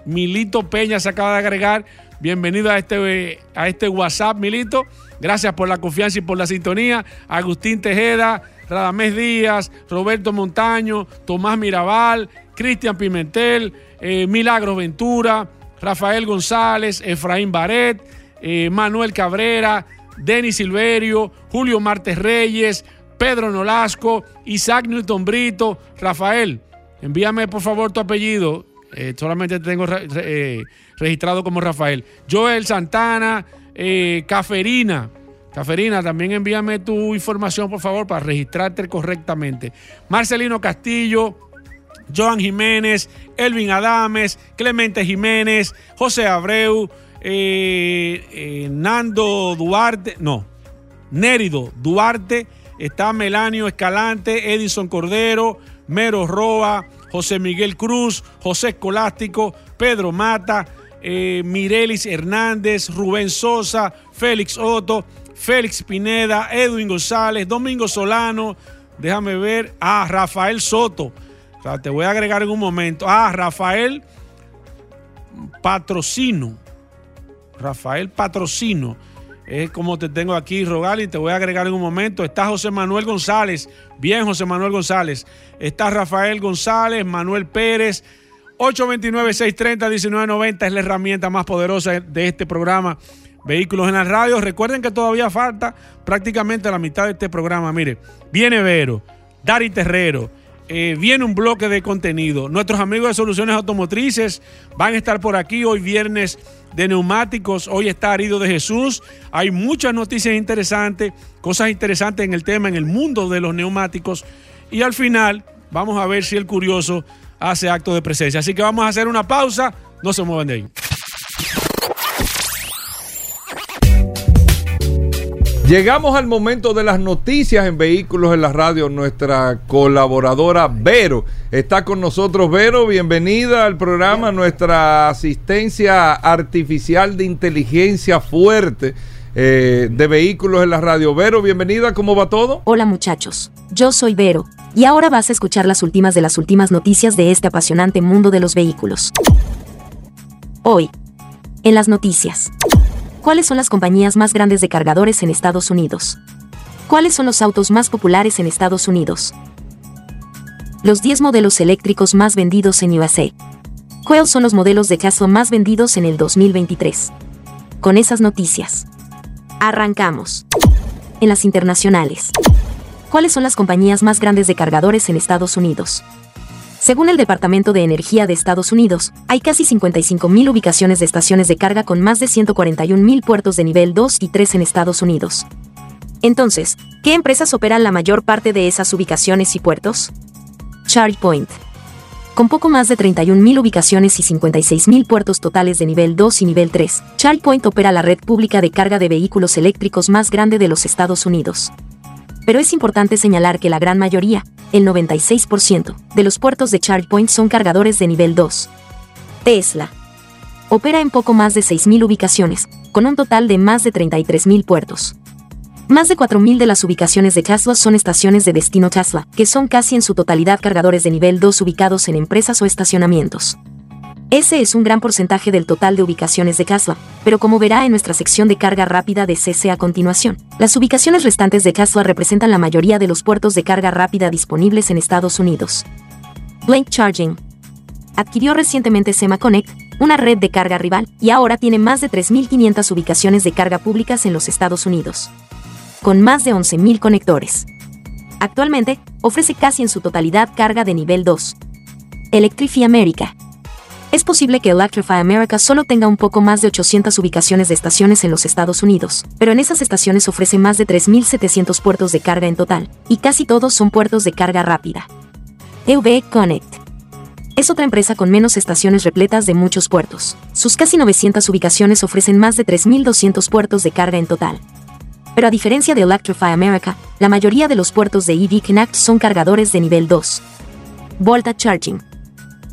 Milito Peña se acaba de agregar. Bienvenido a este, a este WhatsApp, Milito. Gracias por la confianza y por la sintonía. Agustín Tejeda, Radamés Díaz, Roberto Montaño, Tomás Mirabal, Cristian Pimentel, eh, Milagro Ventura, Rafael González, Efraín Baret, eh, Manuel Cabrera, Denis Silverio, Julio Martes Reyes, Pedro Nolasco, Isaac Newton Brito, Rafael, envíame por favor tu apellido, eh, solamente te tengo registrado como Rafael. Joel Santana, Caferina, Caferina, también envíame tu información por favor para registrarte correctamente. Marcelino Castillo, Joan Jiménez, Elvin Adames, Clemente Jiménez, José Abreu, eh, eh, Nando Duarte, no, Nérido Duarte, está Melanio Escalante, Edison Cordero, Mero Roa, José Miguel Cruz, José Escolástico, Pedro Mata, eh, Mirelis Hernández, Rubén Sosa, Félix Otto, Félix Pineda, Edwin González, Domingo Solano, déjame ver, ah, Rafael Soto, te voy a agregar en un momento. Ah, Rafael Patrocino. Rafael Patrocino. Es como te tengo aquí, y te voy a agregar en un momento. Está José Manuel González. Bien, José Manuel González. Está Rafael González, Manuel Pérez. 829-630-1990 es la herramienta más poderosa de este programa. Vehículos en la radio. Recuerden que todavía falta prácticamente la mitad de este programa. Mire, viene Vero, Dari Terrero. Eh, viene un bloque de contenido. Nuestros amigos de Soluciones Automotrices van a estar por aquí hoy viernes de neumáticos. Hoy está Arido de Jesús. Hay muchas noticias interesantes, cosas interesantes en el tema, en el mundo de los neumáticos. Y al final vamos a ver si el curioso hace acto de presencia. Así que vamos a hacer una pausa. No se muevan de ahí. Llegamos al momento de las noticias en Vehículos en la Radio. Nuestra colaboradora Vero está con nosotros. Vero, bienvenida al programa. Nuestra asistencia artificial de inteligencia fuerte eh, de Vehículos en la Radio. Vero, bienvenida. ¿Cómo va todo? Hola muchachos. Yo soy Vero. Y ahora vas a escuchar las últimas de las últimas noticias de este apasionante mundo de los vehículos. Hoy, en las noticias. ¿Cuáles son las compañías más grandes de cargadores en Estados Unidos? ¿Cuáles son los autos más populares en Estados Unidos? Los 10 modelos eléctricos más vendidos en USA. ¿Cuáles son los modelos de Tesla más vendidos en el 2023? Con esas noticias. Arrancamos. En las internacionales. ¿Cuáles son las compañías más grandes de cargadores en Estados Unidos? Según el Departamento de Energía de Estados Unidos, hay casi 55.000 ubicaciones de estaciones de carga con más de 141.000 puertos de nivel 2 y 3 en Estados Unidos. Entonces, ¿qué empresas operan la mayor parte de esas ubicaciones y puertos? ChargePoint. Con poco más de 31.000 ubicaciones y 56.000 puertos totales de nivel 2 y nivel 3, ChargePoint opera la red pública de carga de vehículos eléctricos más grande de los Estados Unidos. Pero es importante señalar que la gran mayoría, el 96%, de los puertos de ChargePoint son cargadores de nivel 2. Tesla. Opera en poco más de 6.000 ubicaciones, con un total de más de 33.000 puertos. Más de 4.000 de las ubicaciones de Tesla son estaciones de destino Tesla, que son casi en su totalidad cargadores de nivel 2 ubicados en empresas o estacionamientos. Ese es un gran porcentaje del total de ubicaciones de Tesla, pero como verá en nuestra sección de carga rápida de CC a continuación, las ubicaciones restantes de Tesla representan la mayoría de los puertos de carga rápida disponibles en Estados Unidos. Blank Charging adquirió recientemente SemaConnect, una red de carga rival, y ahora tiene más de 3.500 ubicaciones de carga públicas en los Estados Unidos, con más de 11.000 conectores. Actualmente, ofrece casi en su totalidad carga de nivel 2. Electrify America es posible que Electrify America solo tenga un poco más de 800 ubicaciones de estaciones en los Estados Unidos, pero en esas estaciones ofrece más de 3.700 puertos de carga en total, y casi todos son puertos de carga rápida. EV Connect es otra empresa con menos estaciones repletas de muchos puertos. Sus casi 900 ubicaciones ofrecen más de 3.200 puertos de carga en total. Pero a diferencia de Electrify America, la mayoría de los puertos de EV Connect son cargadores de nivel 2. Volta Charging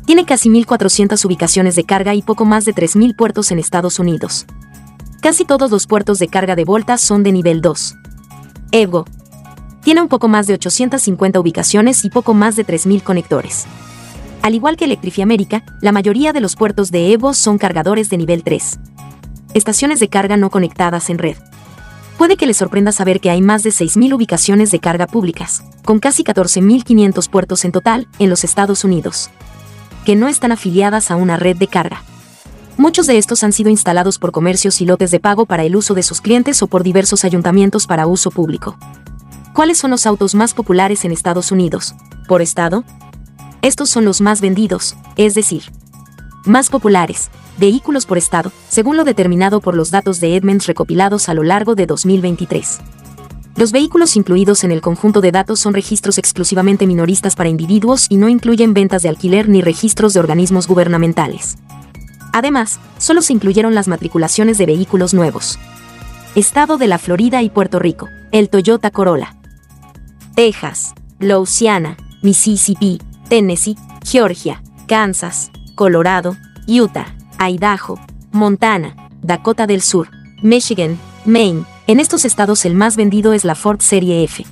Tiene casi 1.400 ubicaciones de carga y poco más de 3.000 puertos en Estados Unidos. Casi todos los puertos de carga de Volta son de nivel 2. Evo. Tiene un poco más de 850 ubicaciones y poco más de 3.000 conectores. Al igual que Electrifiamérica, la mayoría de los puertos de Evo son cargadores de nivel 3. Estaciones de carga no conectadas en red. Puede que les sorprenda saber que hay más de 6.000 ubicaciones de carga públicas, con casi 14.500 puertos en total, en los Estados Unidos, que no están afiliadas a una red de carga. Muchos de estos han sido instalados por comercios y lotes de pago para el uso de sus clientes o por diversos ayuntamientos para uso público. ¿Cuáles son los autos más populares en Estados Unidos? Por estado, estos son los más vendidos, es decir, más populares, vehículos por estado, según lo determinado por los datos de Edmunds recopilados a lo largo de 2023. Los vehículos incluidos en el conjunto de datos son registros exclusivamente minoristas para individuos y no incluyen ventas de alquiler ni registros de organismos gubernamentales. Además, solo se incluyeron las matriculaciones de vehículos nuevos. Estado de la Florida y Puerto Rico, el Toyota Corolla. Texas, Louisiana, Mississippi, Tennessee, Georgia, Kansas, Colorado, Utah, Idaho, Montana, Dakota del Sur, Michigan, Maine. En estos estados el más vendido es la Ford Serie F.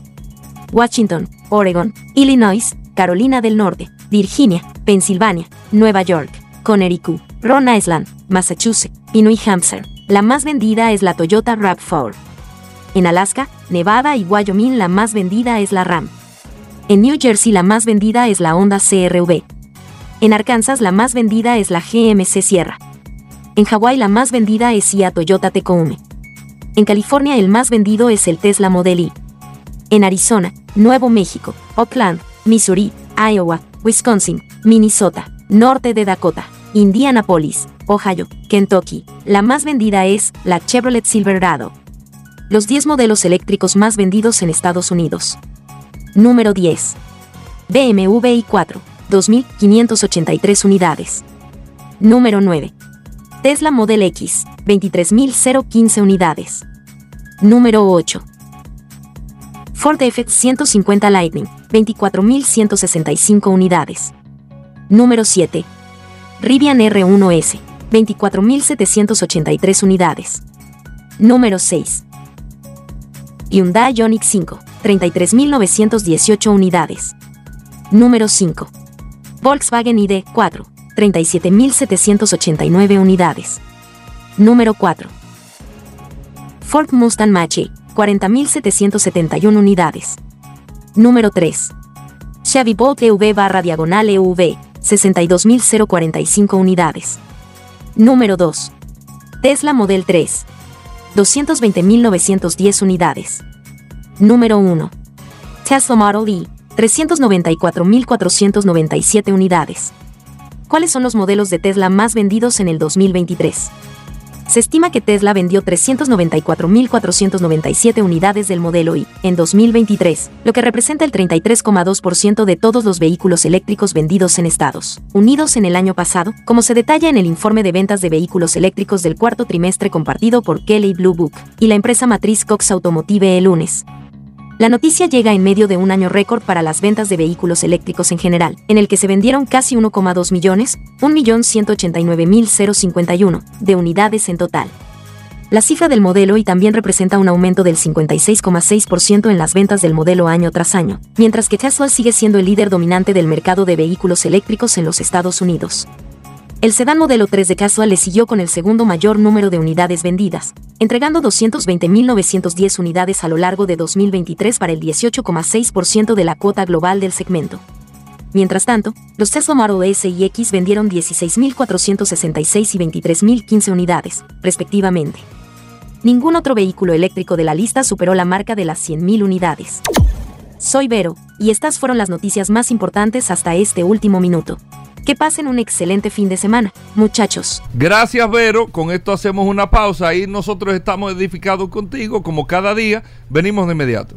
Washington, Oregon, Illinois, Carolina del Norte, Virginia, Pensilvania, Nueva York, Connecticut, Rhode Island, Massachusetts y New Hampshire. La más vendida es la Toyota RAV4. En Alaska, Nevada y Wyoming la más vendida es la Ram. En New Jersey la más vendida es la Honda CRV. En Arkansas la más vendida es la GMC Sierra. En Hawái la más vendida es Kia Toyota Tacoma. En California el más vendido es el Tesla Model Y. En Arizona, Nuevo México, Oakland, Missouri, Iowa, Wisconsin, Minnesota, Norte de Dakota, Indianapolis, Ohio, Kentucky, la más vendida es la Chevrolet Silverado. Los 10 modelos eléctricos más vendidos en Estados Unidos. Número 10. BMW i4, 2.583 unidades. Número 9. Tesla Model X, 23.015 unidades. Número 8. Ford F-150 Lightning, 24.165 unidades. Número 7. Rivian R1S, 24.783 unidades. Número 6. Hyundai Ioniq 5, 33.918 unidades. Número 5. Volkswagen ID4, 37.789 unidades. Número 4. Ford Mustang Mach-E, 40.771 unidades. Número 3. Chevy Bolt EV barra diagonal EV, 62.045 unidades. Número 2. Tesla Model 3, 220.910 unidades. Número 1. Tesla Model E, 394.497 unidades. ¿Cuáles son los modelos de Tesla más vendidos en el 2023? Se estima que Tesla vendió 394.497 unidades del modelo I en 2023, lo que representa el 33,2% de todos los vehículos eléctricos vendidos en Estados Unidos en el año pasado, como se detalla en el informe de ventas de vehículos eléctricos del cuarto trimestre compartido por Kelly Blue Book y la empresa matriz Cox Automotive el lunes. La noticia llega en medio de un año récord para las ventas de vehículos eléctricos en general, en el que se vendieron casi 1,2 millones, 1.189.051, de unidades en total. La cifra del modelo y también representa un aumento del 56,6% en las ventas del modelo año tras año, mientras que Tesla sigue siendo el líder dominante del mercado de vehículos eléctricos en los Estados Unidos. El sedán modelo 3 de Tesla le siguió con el segundo mayor número de unidades vendidas, entregando 220.910 unidades a lo largo de 2023 para el 18,6% de la cuota global del segmento. Mientras tanto, los Tesla Model S y X vendieron 16.466 y 23.015 unidades, respectivamente. Ningún otro vehículo eléctrico de la lista superó la marca de las 100.000 unidades. Soy Vero, y estas fueron las noticias más importantes hasta este último minuto. Que pasen un excelente fin de semana, muchachos. Gracias, Vero. Con esto hacemos una pausa. Ahí nosotros estamos edificados contigo, como cada día. Venimos de inmediato.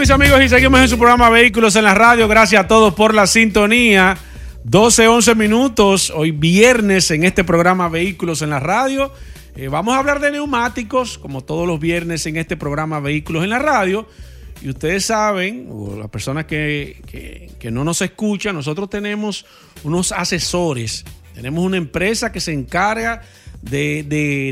Mis amigos, y seguimos en su programa Vehículos en la Radio. Gracias a todos por la sintonía. 12, 11 minutos, hoy viernes en este programa Vehículos en la Radio. Eh, vamos a hablar de neumáticos, como todos los viernes en este programa Vehículos en la Radio. Y ustedes saben, o las personas que, no nos escuchan, nosotros tenemos unos asesores. Tenemos una empresa que se encarga de,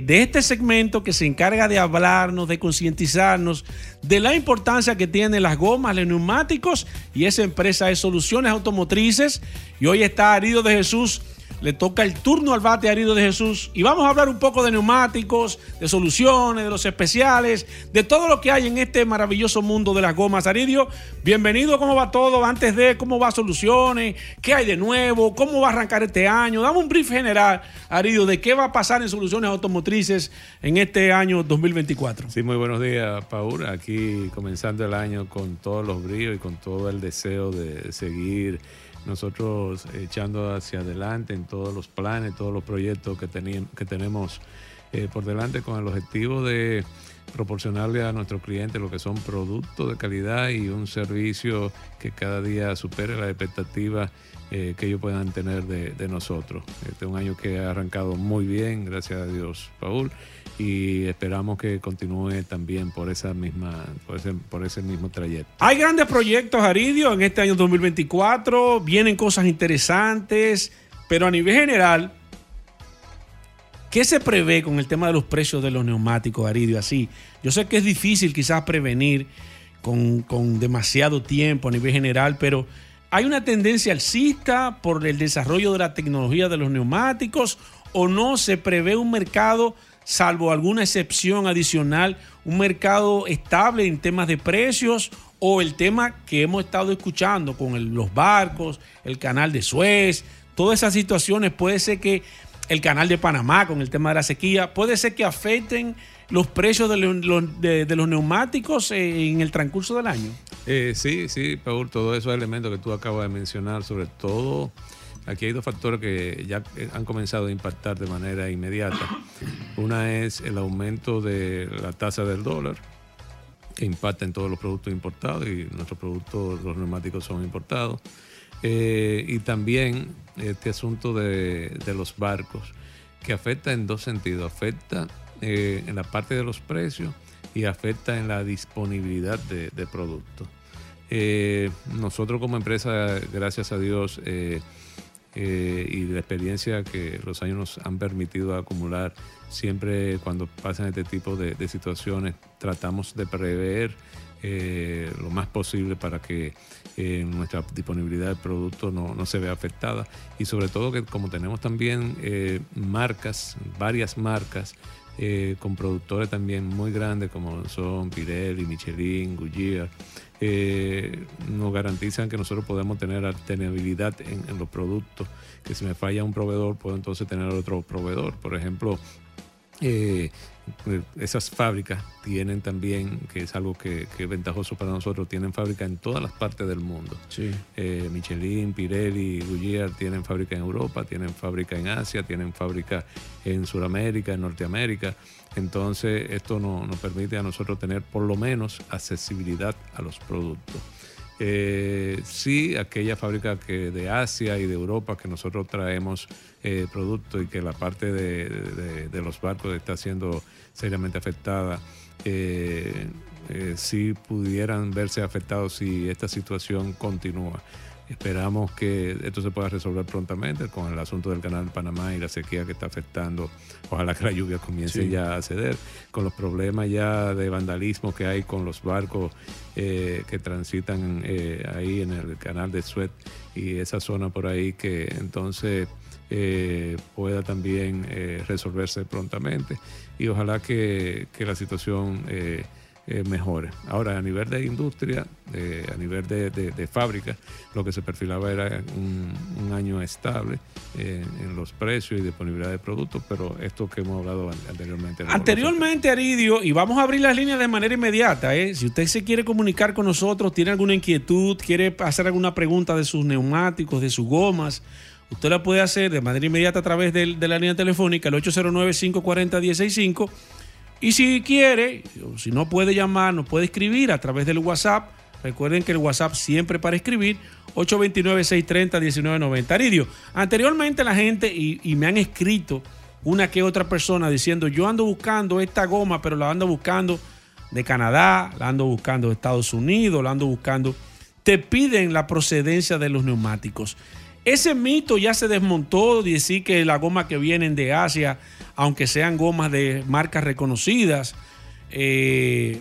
de, este segmento que se encarga de hablarnos, de concientizarnos de la importancia que tienen las gomas, los neumáticos y esa empresa es Soluciones Automotrices. Y hoy está Arido de Jesús le toca el turno al bate Arido de Jesús y vamos a hablar un poco de neumáticos, de soluciones, de los especiales, de todo lo que hay en este maravilloso mundo de las gomas. Aridio, bienvenido, ¿cómo va todo? Antes de cómo va soluciones, qué hay de nuevo, cómo va a arrancar este año. Dame un brief general, Aridio, de qué va a pasar en soluciones automotrices en este año 2024. Sí, muy buenos días, Paul. Aquí comenzando el año con todos los bríos y con todo el deseo de seguir nosotros echando hacia adelante en todos los planes, todos los proyectos que, que tenemos eh, por delante con el objetivo de proporcionarle a nuestros clientes lo que son productos de calidad y un servicio que cada día supere las expectativas eh, que ellos puedan tener de, nosotros. Este es un año que ha arrancado muy bien, gracias a Dios, Paul y esperamos que continúe también por esa misma por ese, por ese mismo trayecto. Hay grandes proyectos Aridio en este año 2024, vienen cosas interesantes, pero a nivel general ¿Qué se prevé con el tema de los precios de los neumáticos, Aridio? Así, yo sé que es difícil quizás prevenir con, con demasiado tiempo a nivel general, pero ¿hay una tendencia alcista por el desarrollo de la tecnología de los neumáticos o no se prevé un mercado salvo alguna excepción adicional, un mercado estable en temas de precios o el tema que hemos estado escuchando con los barcos, el canal de Suez, todas esas situaciones, puede ser que el canal de Panamá con el tema de la sequía, puede ser que afecten los precios de, los neumáticos en el transcurso del año. Eh, sí, sí, Paul, todos esos elementos que tú acabas de mencionar, sobre todo Aquí hay dos factores que ya han comenzado a impactar de manera inmediata. Una es el aumento de la tasa del dólar, que impacta en todos los productos importados y nuestros productos, los neumáticos son importados. Eh, y también este asunto de, los barcos, que afecta en dos sentidos. Afecta eh, en la parte de los precios y afecta en la disponibilidad de, productos. Eh, nosotros como empresa, gracias a Dios, eh, y la experiencia que los años nos han permitido acumular, siempre cuando pasan este tipo de, situaciones tratamos de prever lo más posible para que nuestra disponibilidad de producto no, no, se vea afectada y sobre todo que como tenemos también marcas, varias marcas, con productores también muy grandes como son Pirelli, Michelin, Goodyear, eh, nos garantizan que nosotros podemos tener alternabilidad en, los productos, que si me falla un proveedor puedo entonces tener otro proveedor. Por ejemplo, eh, esas fábricas tienen también, que es algo que, es ventajoso para nosotros, tienen fábrica en todas las partes del mundo. Eh, Michelin, Pirelli, Goodyear tienen fábrica en Europa, tienen fábrica en Asia, tienen fábrica en Sudamérica, en Norteamérica. Entonces, esto nos permite a nosotros tener por lo menos accesibilidad a los productos. Eh, sí, aquella fábrica que de Asia y de Europa que nosotros traemos eh, productos y que la parte de, los barcos está siendo seriamente afectada, eh, eh, sí pudieran verse afectados si esta situación continúa. Esperamos que esto se pueda resolver prontamente con el asunto del canal de Panamá y la sequía que está afectando. Ojalá que la lluvia comience ya a ceder. Con los problemas ya de vandalismo que hay con los barcos eh, que transitan eh, ahí en el canal de Suez y esa zona por ahí que entonces eh, pueda también resolverse prontamente. Y ojalá que, que la situación eh, mejores. Ahora, a nivel de industria, a nivel de, fábrica, lo que se perfilaba era un, año estable eh, en los precios y disponibilidad de productos, pero esto que hemos hablado anteriormente. Anteriormente, Aridio, y vamos a abrir las líneas de manera inmediata. ¿eh? Si usted se quiere comunicar con nosotros, tiene alguna inquietud, quiere hacer alguna pregunta de sus neumáticos, de sus gomas, usted la puede hacer de manera inmediata a través de, de la línea telefónica, el 809-540-165 y si quiere, o si no puede llamar, nos puede escribir a través del WhatsApp. Recuerden que el WhatsApp siempre para escribir, 829-630-1990. Aridio, anteriormente la gente, y, me han escrito una que otra persona diciendo, yo ando buscando esta goma, pero la ando buscando de Canadá, la ando buscando de Estados Unidos, la ando buscando. Te piden la procedencia de los neumáticos. Ese mito ya se desmontó de decir que las gomas que vienen de Asia, aunque sean gomas de marcas reconocidas, eh,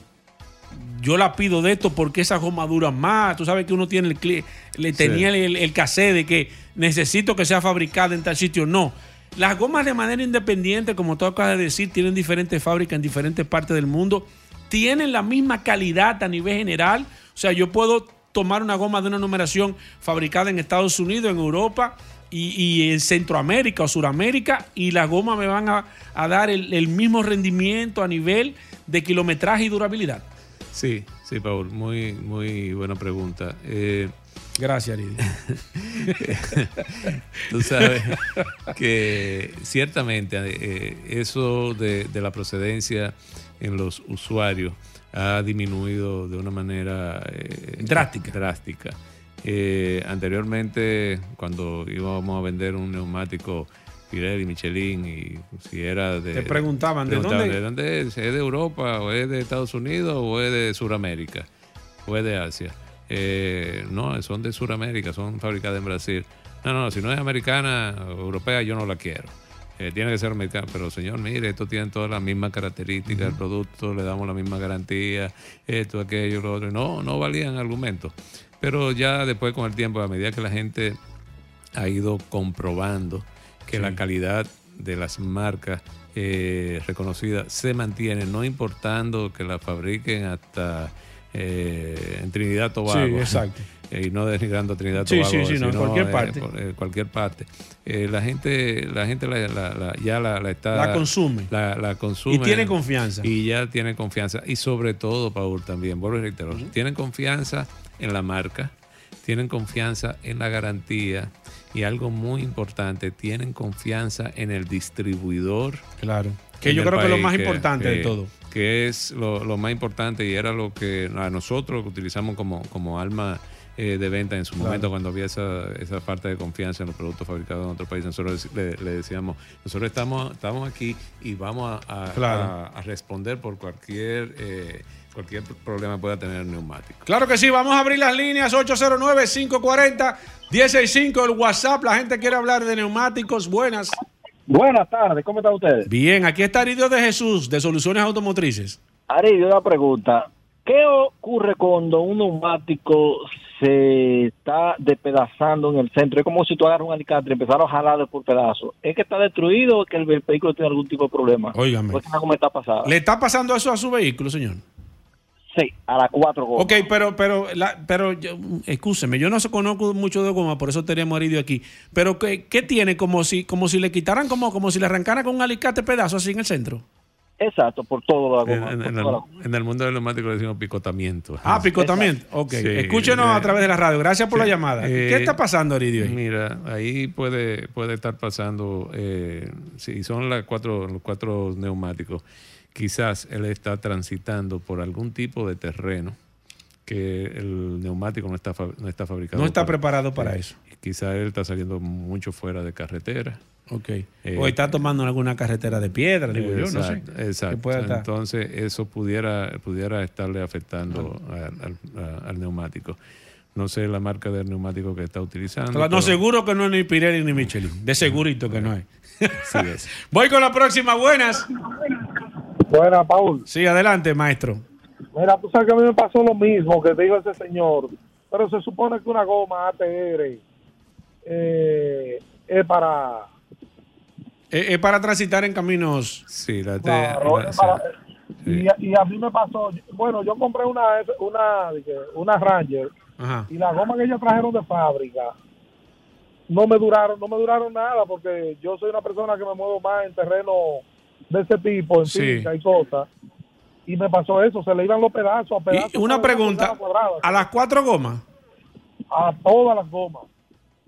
yo la pido de esto porque esas gomas duran más. Tú sabes que uno tiene el le tenía el, el cassé de que necesito que sea fabricada en tal sitio. No. Las gomas de manera independiente, como tú acabas de decir, tienen diferentes fábricas en diferentes partes del mundo. Tienen la misma calidad a nivel general. O sea, yo puedo tomar una goma de una numeración fabricada en Estados Unidos, en Europa y, en Centroamérica o Suramérica y las gomas me van a, dar el, mismo rendimiento a nivel de kilometraje y durabilidad. Sí, sí, Paul, muy, muy buena pregunta. Eh, Gracias, Lidia. Tú sabes que ciertamente eh, eso de, la procedencia en los usuarios ha disminuido de una manera eh, drástica. drástica. Eh, anteriormente, cuando íbamos a vender un neumático Pirelli, Michelin, y si era de... Te preguntaban, ¿de dónde? ¿de dónde es? ¿Es de Europa, o es de Estados Unidos, o es de Sudamérica, o es de Asia? Eh, no, son de Sudamérica, son fabricadas en Brasil. No, no, si no es americana o europea, yo no la quiero. Eh, tiene que ser americana, pero señor, mire, esto tiene todas las mismas características, el producto, le damos la misma garantía, esto, aquello, lo otro. No, no valían argumentos. Pero ya después con el tiempo, a medida que la gente ha ido comprobando que la calidad de las marcas eh, reconocidas se mantiene, no importando que la fabriquen hasta eh, en Trinidad Tobago. Sí, exacto. y no denigrando Trinidad Tobago, sí, sí, no, en cualquier parte. cualquier parte. la gente, la gente ya la, está... La consume. La, consume. Y tiene confianza. Y ya tiene confianza. Y sobre todo, Paul, también, vuelvo a reiterar, tienen confianza en la marca, tienen confianza en la garantía y algo muy importante, tienen confianza en el distribuidor. Claro. Que yo creo que es lo más importante de todo. Que es lo, más importante y era lo que a nosotros utilizamos como, como alma eh, de venta en su momento cuando había esa, esa parte de confianza en los productos fabricados en otro país. Nosotros le, decíamos, nosotros estamos, estamos aquí y vamos a, a, responder por cualquier... Eh, cualquier problema pueda tener el neumático. Claro que sí, vamos a abrir las líneas 809-540-165, el WhatsApp, la gente quiere hablar de neumáticos, buenas. Buenas tardes, ¿cómo están ustedes? Bien, aquí está Aridio de Jesús, de Soluciones Automotrices. Aridio, una pregunta. ¿Qué ocurre cuando un neumático se está despedazando en el centro? Es como si tú agarras un alicate y empezaron a jalar por pedazos. ¿Es que está destruido o que el vehículo tiene algún tipo de problema? Óigame. ¿Cómo está pasando? ¿Le está pasando eso a su vehículo, señor? Sí, a las cuatro gomas. Ok, pero, pero, la, pero yo, escúcheme, yo no conozco mucho de goma, por eso tenemos Aridio aquí. Pero ¿qué, qué tiene? Como si, como si le quitaran, como, como si le arrancaran con un alicate pedazo así en el centro. Exacto, por todo la goma. En, el, mundo del neumático le decimos picotamiento. Ah, picotamiento. Ok. Escúchenos a través de la radio. Gracias por la llamada. ¿Qué está pasando, Aridio? Mira, ahí puede, puede estar pasando, eh, si son las cuatro, los cuatro neumáticos quizás él está transitando por algún tipo de terreno que el neumático no está, no está fabricado. No está preparado para eso. Quizás él está saliendo mucho fuera de carretera. Ok. Eh, o está tomando alguna carretera de piedra, digo yo, no sé. Exacto. Entonces, eso pudiera, pudiera estarle afectando al, neumático. No sé la marca del neumático que está utilizando. No, seguro que no es ni Pirelli ni Michelin. De segurito que no es. Sí es. Voy con la próxima. Buenas. Buena, Paul. Sí, adelante, maestro. Mira, tú sabes que a mí me pasó lo mismo que dijo ese señor, pero se supone que una goma ATR eh, es para... Es, para transitar en caminos. Sí, la ATR. y, a mí me pasó, bueno, yo compré una una, una Ranger y la goma que ellos trajeron de fábrica no me duraron, no me duraron nada porque yo soy una persona que me muevo más en terreno de ese tipo, en sí. y cosas. Y me pasó eso, se le iban los pedazos a pedazos. una pregunta, ¿a las cuatro gomas? A todas las gomas.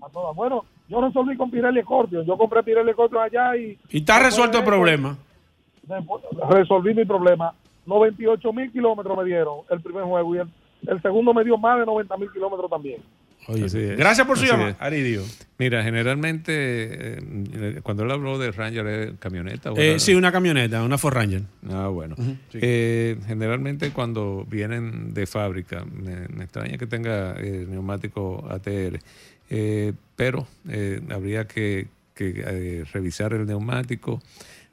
A todas. Bueno, yo resolví con Pirelli Scorpion. Yo compré Pirelli Scorpion allá y... ¿Y está resuelto el problema? Resolví mi problema. 98 mil kilómetros me dieron el primer juego y el, el segundo me dio más de 90 mil kilómetros también. Oye, Gracias por su llamada, Aridio. Mira, generalmente, eh, cuando él habló de Ranger, ¿es camioneta? Eh, sí, una camioneta, una Ford Ranger. Ah, bueno. Eh, generalmente cuando vienen de fábrica, me, extraña que tenga neumático ATR, pero habría que, revisar el neumático,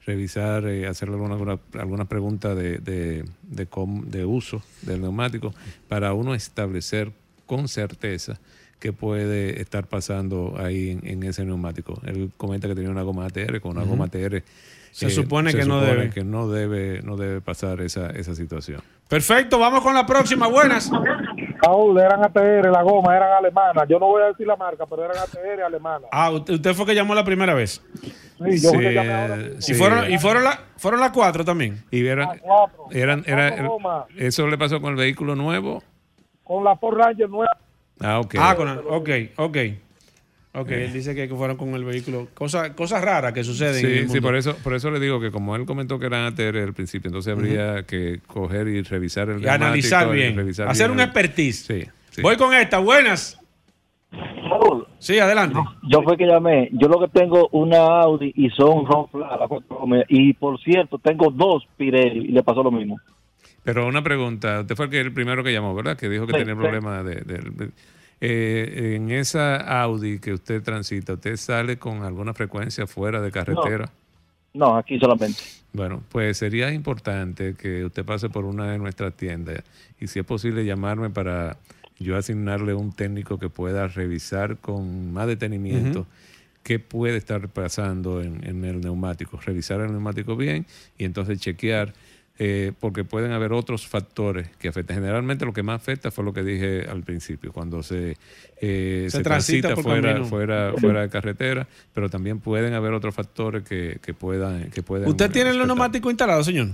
revisar, hacerle alguna, alguna, pregunta de, de, de, de uso del neumático para uno establecer con certeza que puede estar pasando ahí en, ese neumático. Él comenta que tenía una goma ATR, con una goma ATR se supone, que, no debe. que no debe. no debe pasar esa, esa situación. Perfecto, vamos con la próxima. Buenas. Raúl, eran ATR, la goma eran alemanas. Yo no voy a decir la marca, pero eran ATR alemanas. Ah, usted fue que llamó la primera vez. Sí, yo fui que llamé ahora. ¿Y fueron, y fueron, la, fueron las cuatro también? Y vieron, cuatro. Eran, era, ¿Eso le pasó con el vehículo nuevo? Con la Ford Ranger nueva Ah, ok. Ah, con, ok, ok. Ok, él dice que fueron con el vehículo. Cosas cosas raras que suceden. Sí, en sí, por eso, por eso le digo que como él comentó que eran ATR al principio, entonces habría que coger y revisar el Y analizar bien. Hacer un expertise. Sí, Voy con esta, buenas. Sí, adelante. Yo fue que llamé. Yo lo que tengo una Audi y son Y por cierto, tengo dos Pirelli y le pasó lo mismo. Pero una pregunta, usted fue el, que, el primero que llamó, ¿verdad? Que dijo que tenía problemas de... Eh, en esa Audi que usted transita, ¿usted sale con alguna frecuencia fuera de carretera? No, aquí solamente. Bueno, pues sería importante que usted pase por una de nuestras tiendas y si es posible llamarme para yo asignarle un técnico que pueda revisar con más detenimiento qué puede estar pasando en, en, el neumático, revisar el neumático bien y entonces chequear eh, porque pueden haber otros factores que afectan. Generalmente lo que más afecta fue lo que dije al principio, cuando se, eh, se, transita, fuera, fuera, fuera de carretera, pero también pueden haber otros factores que, que puedan, que pueden... ¿Usted tiene el neumático instalado, señor?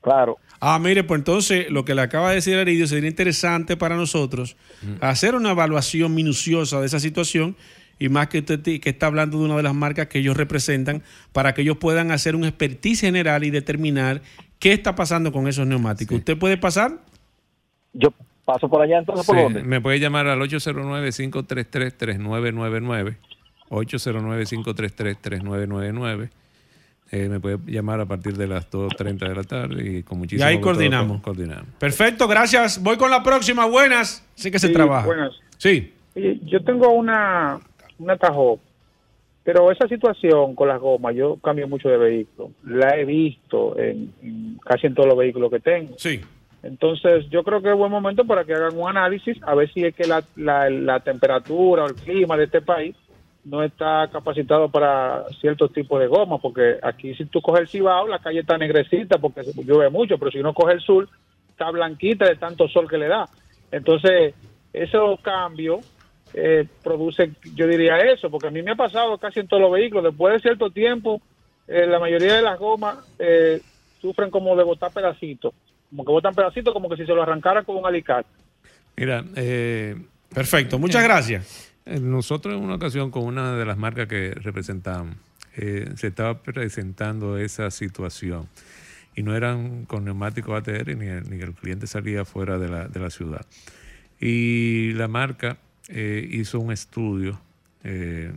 Claro. Ah, mire, pues entonces lo que le acaba de decir Aridio sería interesante para nosotros hacer una evaluación minuciosa de esa situación y más que usted que está hablando de una de las marcas que ellos representan para que ellos puedan hacer un expertise general y determinar ¿Qué está pasando con esos neumáticos? ¿Usted puede pasar? Yo paso por allá, entonces, ¿por dónde? Me puede llamar al 809-533-3999. 809-533-3999. Eh, me puede llamar a partir de las 2.30 de la tarde y con muchísimo Y ahí coordinamos. coordinamos. Perfecto, gracias. Voy con la próxima. Buenas. Sí que se trabaja. Buenas. Sí. Yo tengo una, una Tahoe pero esa situación con las gomas, yo cambio mucho de vehículo. La he visto en, casi en todos los vehículos que tengo. Sí. Entonces, yo creo que es buen momento para que hagan un análisis a ver si es que la, la, temperatura o el clima de este país no está capacitado para ciertos tipos de goma, porque aquí si tú coges el Cibao, la calle está negrecita porque llueve mucho, pero si uno coge el sur, está blanquita de tanto sol que le da. Entonces, esos cambios eh, produce, yo diría eso, porque a mí me ha pasado casi en todos los vehículos, después de cierto tiempo, eh, la mayoría de las gomas eh, sufren como de botar pedacitos, como que botan pedacitos como que si se lo arrancara con un alicate. Mira, perfecto, muchas gracias. Nosotros en una ocasión con una de las marcas que representamos, se estaba presentando esa situación y no eran con neumáticos ATR ni, ni el cliente salía fuera de la, de la ciudad. Y la marca eh, hizo un estudio. Eh,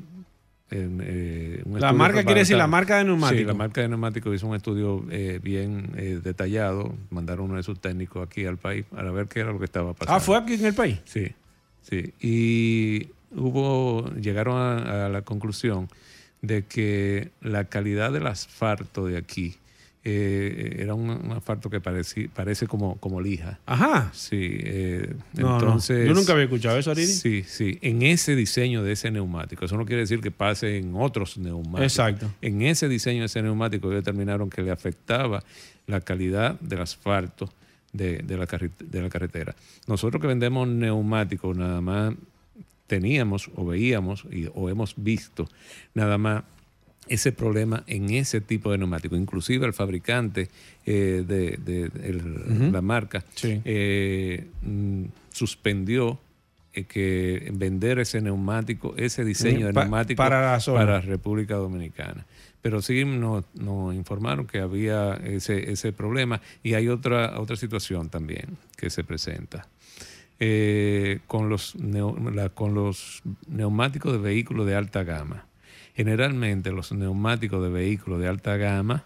eh, la marca quiere decir la marca de neumáticos. Sí, la marca de neumáticos hizo un estudio bien detallado. Mandaron uno de sus técnicos aquí al país para ver qué era lo que estaba pasando. Ah, fue aquí en el país. Sí, sí. Y hubo, llegaron a la conclusión de que la calidad del asfalto de aquí eh, era un, asfalto que parece, parece como, como lija. Ajá. Sí. Eh, entonces, Yo nunca había escuchado eso, Aridi. Sí, sí. En ese diseño de ese neumático. Eso no quiere decir que pase en otros neumáticos. Exacto. En ese diseño de ese neumático determinaron que le afectaba la calidad del asfalto de, la, de la carretera. Nosotros que vendemos neumáticos nada más teníamos o veíamos y, o hemos visto nada más ese problema en ese tipo de neumático. Inclusive el fabricante eh, de, la marca eh, mm, suspendió eh, que vender ese neumático, ese diseño de neumático para, la República Dominicana. Pero sí nos, informaron que había ese, ese problema y hay otra, otra situación también que se presenta. eh, con, los con los neumáticos de vehículos de alta gama. Generalmente los neumáticos de vehículos de alta gama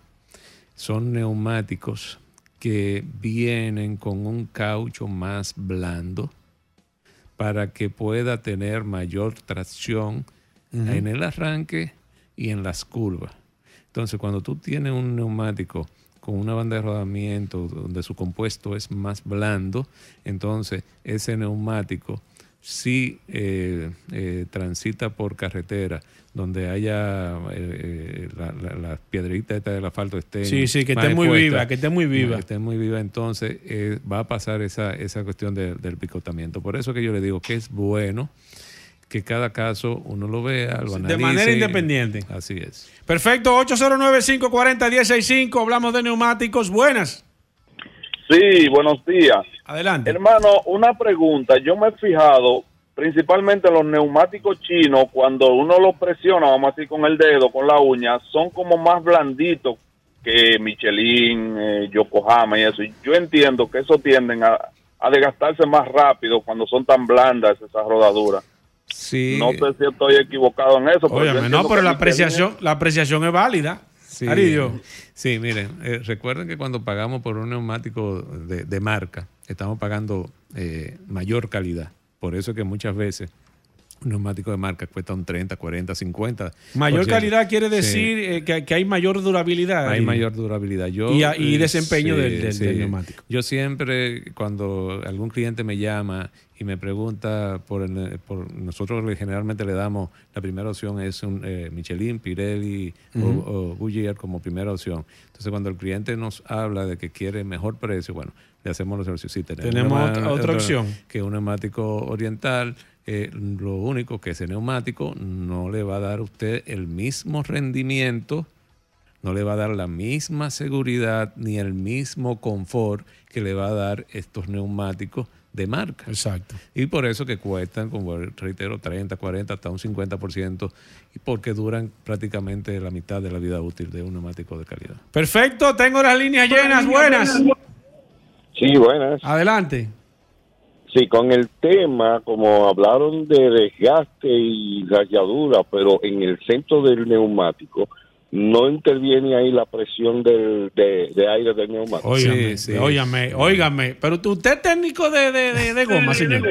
son neumáticos que vienen con un caucho más blando para que pueda tener mayor tracción en el arranque y en las curvas. Entonces, cuando tú tienes un neumático con una banda de rodamiento donde su compuesto es más blando, entonces ese neumático si eh, eh, transita por carretera donde haya eh, la, piedrita del asfalto esté sí sí que esté muy viva que esté muy viva que esté muy viva entonces va a pasar esa, esa cuestión del picotamiento por eso que yo le digo que es bueno que cada caso uno lo vea, lo analice. De manera independiente. Así es. Perfecto, 809-540-1065, hablamos de neumáticos. Buenas. Sí, buenos días. Adelante. Hermano, una pregunta. Yo me he fijado principalmente los neumáticos chinos, cuando uno los presiona, vamos a decir con el dedo, con la uña, son como más blanditos que Michelin, eh, Yokohama y eso. yo entiendo que eso tienden a, a desgastarse más rápido cuando son tan blandas esas rodaduras. Sí. No sé si estoy equivocado en eso. Pero no, pero la apreciación, la apreciación es válida. Sí, sí miren, eh, recuerden que cuando pagamos por un neumático de, marca, estamos pagando eh, mayor calidad. Por eso es que muchas veces un neumático de marca cuesta un 30, 40, 50. Mayor calidad quiere decir eh, que, hay mayor durabilidad. Hay mayor durabilidad. Yo, y, desempeño del, neumático. Yo siempre, cuando algún cliente me llama y me pregunta por, por nosotros generalmente le damos la primera opción es un eh, Michelin, Pirelli o, Goodyear como primera opción. Entonces cuando el cliente nos habla de que quiere mejor precio, bueno, le hacemos los servicios. Sí, tenemos, otra, opción. Que un neumático oriental, eh, lo único que ese neumático no le va a dar a usted el mismo rendimiento no le va a dar la misma seguridad ni el mismo confort que le va a dar estos neumáticos de marca. Exacto. Y por eso que cuestan, como reitero, 30, 40, hasta un 50%, y porque duran prácticamente la mitad de la vida útil de un neumático de calidad. Perfecto, tengo las líneas llenas, buenas. Sí, buenas. Adelante. Sí, con el tema, como hablaron de desgaste y rayadura, pero en el centro del neumático, no interviene ahí la presión del, de, aire del neumático. Óigame, sí, óigame, Pero usted es técnico de, de, goma, señor.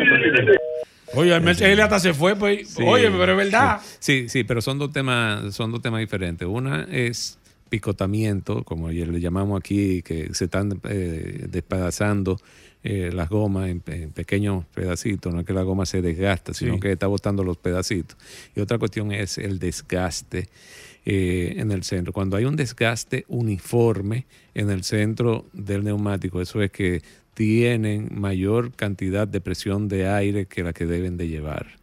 Oye, él hasta se fue, pues. oye, pero es verdad. Sí, sí, pero son dos temas, son dos temas diferentes. Una es picotamiento, como le llamamos aquí, que se están eh, despedazando eh, las gomas en, pequeños pedacitos, no es que la goma se desgasta, sino que está botando los pedacitos. Y otra cuestión es el desgaste eh, en el centro. Cuando hay un desgaste uniforme en el centro del neumático, eso es que tienen mayor cantidad de presión de aire que la que deben de llevar.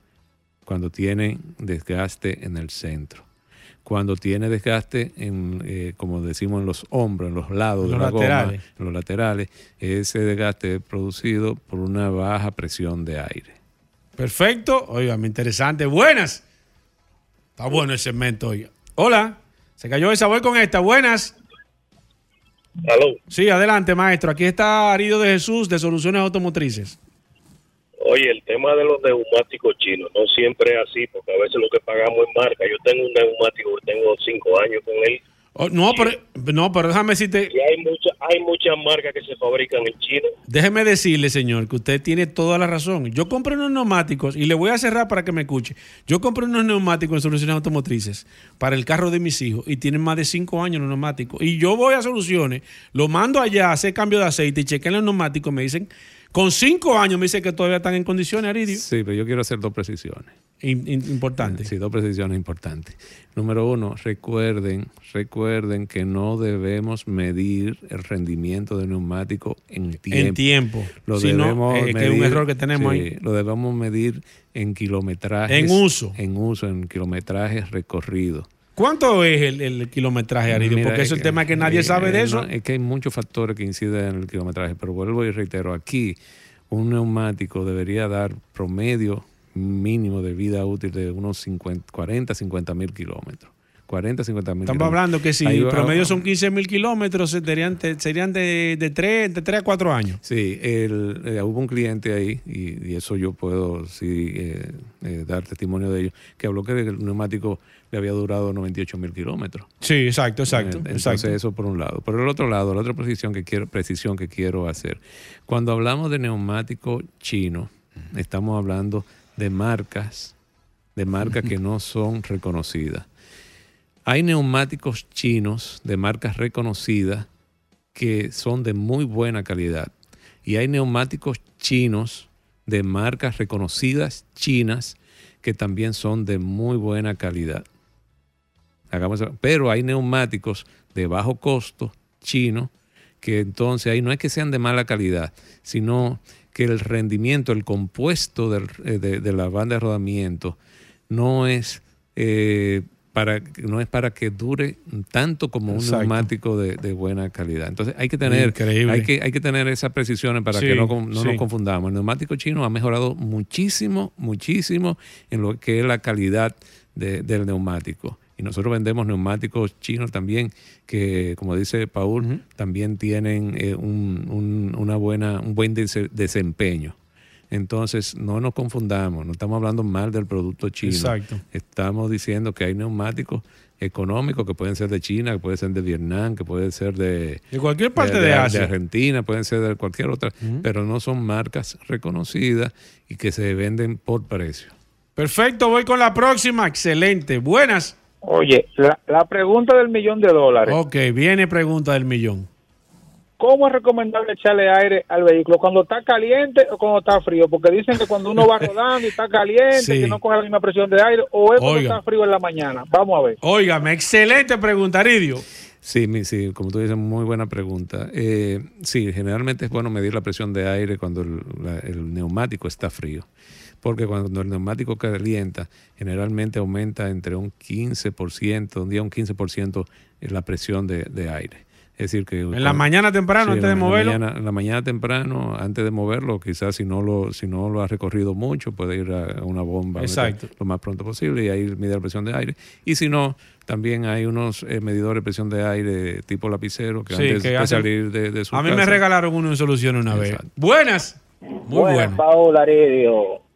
Cuando tienen desgaste en el centro. Cuando tiene desgaste, en, eh, como decimos, en los hombros, en los lados de la goma, en los laterales, ese desgaste es producido por una baja presión de aire. Perfecto. Oiga, interesante. Buenas. Está bueno el segmento, oiga. Hola, se cayó esa, voy con esta. Buenas. ¿Aló? Sí, adelante, maestro. Aquí está Arido de Jesús de Soluciones Automotrices. Oye, el tema de los neumáticos chinos no siempre es así, porque a veces lo que pagamos es marca. Yo tengo un neumático, tengo cinco años con él Oh, no, pero, no, pero déjame decirte. Y hay, mucha, hay muchas marcas que se fabrican en China. Déjeme decirle, señor, que usted tiene toda la razón. Yo compré unos neumáticos y le voy a cerrar para que me escuche. Yo compré unos neumáticos en soluciones automotrices para el carro de mis hijos y tienen más de cinco años los neumáticos. Y yo voy a soluciones, lo mando allá a hacer cambio de aceite y chequen los neumáticos. Me dicen, con cinco años me dicen que todavía están en condiciones, Aridio. Sí, pero yo quiero hacer dos precisiones importante. Sí, dos precisiones importantes. Número uno, recuerden, recuerden que no debemos medir el rendimiento del neumático en tiempo. En tiempo. Lo debemos que es un error que tenemos ahí. Lo debemos medir en kilometraje. En uso. En uso, en kilometraje recorrido. ¿Cuánto es el, kilometraje, Aridio? Porque es el tema que nadie sabe de eso. es que hay muchos factores que inciden en el kilometraje, pero vuelvo y reitero, aquí un neumático debería dar promedio mínimo de vida útil de unos 50, 40, 50 mil kilómetros. 40, 50 mil Estamos hablando que si el promedio son 15 mil kilómetros, serían, serían de, de, 3, de 3 a 4 años. Sí, el, eh, hubo un cliente ahí, y, eso yo puedo sí, eh, eh, dar testimonio de ello, que habló que el neumático le había durado 98 mil kilómetros. Sí, exacto, exacto. Entonces eso por un lado. Por el otro lado, la otra precisión que quiero, precisión que quiero hacer. Cuando hablamos de neumático chino, estamos hablando de marcas, de marcas que no son reconocidas. Hay neumáticos chinos de marcas reconocidas que son de muy buena calidad. Y hay neumáticos chinos de marcas reconocidas chinas que también son de muy buena calidad. Pero hay neumáticos de bajo costo chinos que entonces ahí no es que sean de mala calidad, sino que el rendimiento, el compuesto eh, de, la banda de rodamiento no es, eh, para, no es para que dure tanto como un neumático de, buena calidad. Entonces hay que tener, hay que, hay que tener esas precisiones para que no, nos confundamos. El neumático chino ha mejorado muchísimo, muchísimo en lo que es la calidad del neumático. Y nosotros vendemos neumáticos chinos también, que como dice Paul, también tienen eh, un, una buena, un buen desempeño. Entonces, no nos confundamos, no estamos hablando mal del producto chino. Exacto. Estamos diciendo que hay neumáticos económicos que pueden ser de China, que pueden ser de Vietnam, que pueden ser de, de cualquier parte de, Asia. De Argentina, pueden ser de cualquier otra, pero no son marcas reconocidas y que se venden por precio. Perfecto, voy con la próxima. Excelente. Buenas. Oye, la, pregunta del millón de dólares. Ok, viene pregunta del millón. ¿Cómo es recomendable echarle aire al vehículo? ¿Cuando está caliente o cuando está frío? Porque dicen que cuando uno va rodando y está caliente, que no coge la misma presión de aire, o es cuando está frío en la mañana. Vamos a ver. Óigame, excelente pregunta, Aridio. Sí, sí, como tú dices, muy buena pregunta. Eh, sí, generalmente es bueno medir la presión de aire cuando el neumático está frío porque cuando el neumático calienta, generalmente aumenta entre un 15%, un día un 15% la presión de, aire. Es decir, que... En la mañana temprano, antes de moverlo. en la mañana temprano, antes de moverlo, quizás si no lo si no lo ha recorrido mucho, puede ir a una bomba lo más pronto posible y ahí mide la presión de aire. Y si no, también hay unos eh, medidores de presión de aire tipo lapicero que antes de salir de, su A mí me regalaron uno en solución una vez. Buenas. Muy buenas.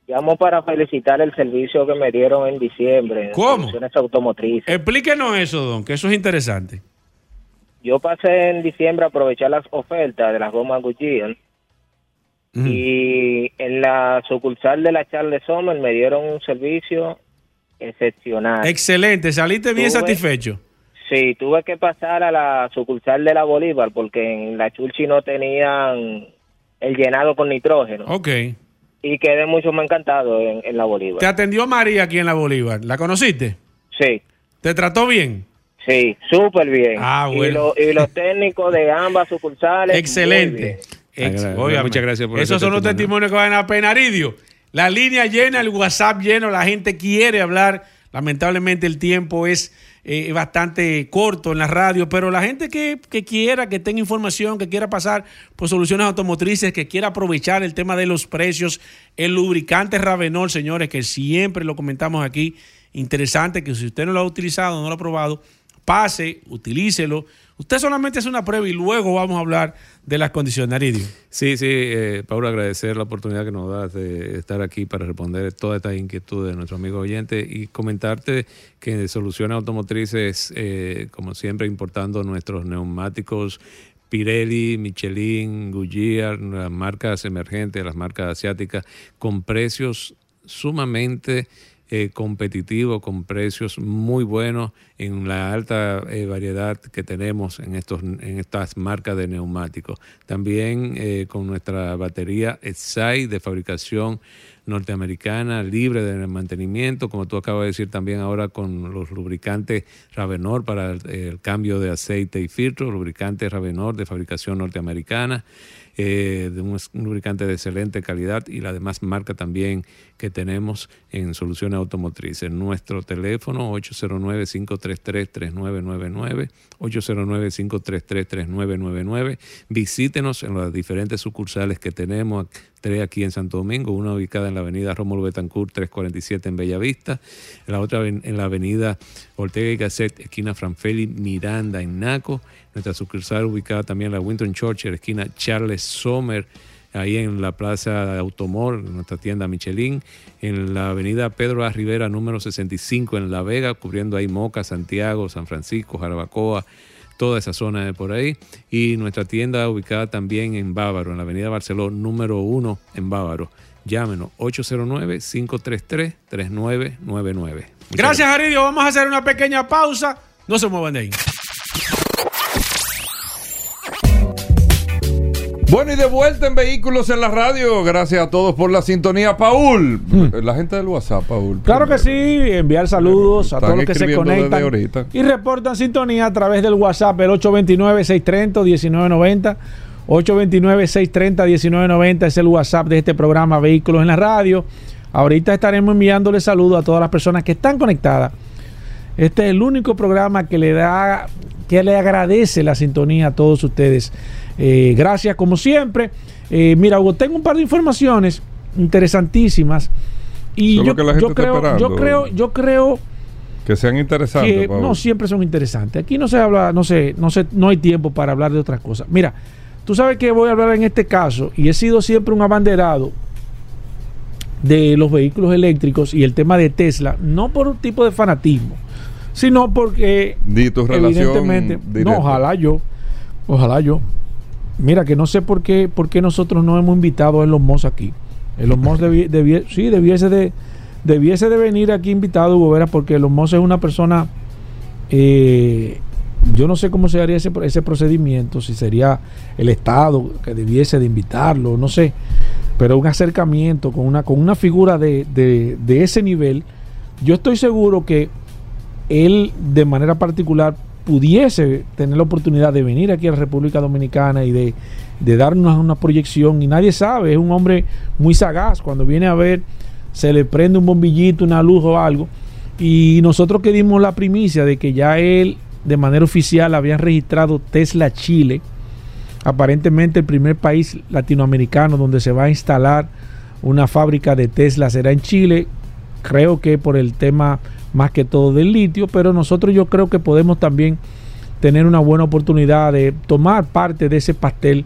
Llamo para felicitar el servicio que me dieron en diciembre. ¿Cómo? automotrices. Explíquenos eso, don, que eso es interesante. Yo pasé en diciembre a aprovechar las ofertas de las gomas Goodyear. Y en la sucursal de la Charles Sommer me dieron un servicio excepcional. Excelente, saliste bien satisfecho. Sí, tuve que pasar a la sucursal de la Bolívar porque en la Chulchi no tenían el llenado con nitrógeno. Ok y quedé mucho más encantado en, la Bolívar. ¿Te atendió María aquí en la Bolívar? ¿La conociste? Sí. ¿Te trató bien? Sí, súper bien. Ah, bueno. Y, los técnicos de ambas sucursales. Excelente. muchas gracias por Esos son los testimonios que van a Penaridio. La línea llena, el WhatsApp lleno, la gente quiere hablar. Lamentablemente el tiempo es eh, bastante corto en la radio, pero la gente que, quiera, que tenga información, que quiera pasar por soluciones automotrices, que quiera aprovechar el tema de los precios, el lubricante Ravenol, señores, que siempre lo comentamos aquí, interesante que si usted no lo ha utilizado, no lo ha probado, pase, utilícelo Usted solamente hace una prueba y luego vamos a hablar de las condiciones. Sí, sí, eh, agradecer la oportunidad que nos das de estar aquí para responder todas estas inquietudes de nuestro amigo oyente y comentarte que Soluciones Automotrices, eh, como siempre, importando nuestros neumáticos Pirelli, Michelin, Goodyear, las marcas emergentes, las marcas asiáticas, con precios sumamente eh, competitivo con precios muy buenos en la alta eh, variedad que tenemos en, estos, en estas marcas de neumáticos. También eh, con nuestra batería EXAI de fabricación norteamericana, libre de mantenimiento, como tú acabas de decir también ahora con los lubricantes Ravenor para el, cambio de aceite y filtro, lubricantes Ravenor de fabricación norteamericana eh, de un, lubricante de excelente calidad y la demás marca también que tenemos en soluciones automotrices. Nuestro teléfono 809-533-3999, 809-533-3999. Visítenos en las diferentes sucursales que tenemos, tres aquí en Santo Domingo, una ubicada en la avenida Rómulo Betancourt 347 en Bellavista, la otra en la avenida Ortega y Gasset, esquina Franfeli Miranda en Naco, nuestra sucursal ubicada también en la Winton Church, esquina Charles Sommer, ahí en la Plaza Automor, nuestra tienda Michelin, en la avenida Pedro A. Rivera, número 65 en La Vega, cubriendo ahí Moca, Santiago, San Francisco, Jarabacoa, toda esa zona de por ahí. Y nuestra tienda ubicada también en Bávaro, en la avenida Barcelona, número 1 en Bávaro. Llámenos 809-533-3999. Gracias, Aridio. Vamos a hacer una pequeña pausa. No se muevan de ahí. Bueno, y de vuelta en Vehículos en la Radio. Gracias a todos por la sintonía. Paul, hmm. la gente del WhatsApp, Paul. Claro que sí. Enviar saludos a todos los que se conectan y reportan sintonía a través del WhatsApp, el 829-630-1990. 829-630-1990 es el WhatsApp de este programa Vehículos en la Radio. Ahorita estaremos enviándole saludos a todas las personas que están conectadas. Este es el único programa que le da, que le agradece la sintonía a todos ustedes. Eh, gracias como siempre. Eh, mira, Hugo, tengo un par de informaciones interesantísimas. Y yo, creo, yo creo, yo creo que sean interesantes. no siempre son interesantes. Aquí no se habla, no sé, no sé, no hay tiempo para hablar de otras cosas. Mira, tú sabes que voy a hablar en este caso y he sido siempre un abanderado de los vehículos eléctricos y el tema de Tesla, no por un tipo de fanatismo, sino porque evidentemente, no, ojalá yo, ojalá yo, Mira, que no sé por qué, por qué nosotros no hemos invitado a Elon Musk aquí. Elon Musk sí, debiese de, debiese de venir aquí invitado, Hugo Vera, porque Elon Musk es una persona... Eh, yo no sé cómo se haría ese, ese procedimiento, si sería el Estado que debiese de invitarlo, no sé. Pero un acercamiento con una, con una figura de, de, de ese nivel, yo estoy seguro que él de manera particular pudiese tener la oportunidad de venir aquí a la República Dominicana y de, darnos una proyección. Y nadie sabe, es un hombre muy sagaz, cuando viene a ver se le prende un bombillito, una luz o algo. Y nosotros que dimos la primicia de que ya él de manera oficial había registrado Tesla Chile, aparentemente el primer país latinoamericano donde se va a instalar una fábrica de Tesla será en Chile, creo que por el tema más que todo del litio, pero nosotros yo creo que podemos también tener una buena oportunidad de tomar parte de ese pastel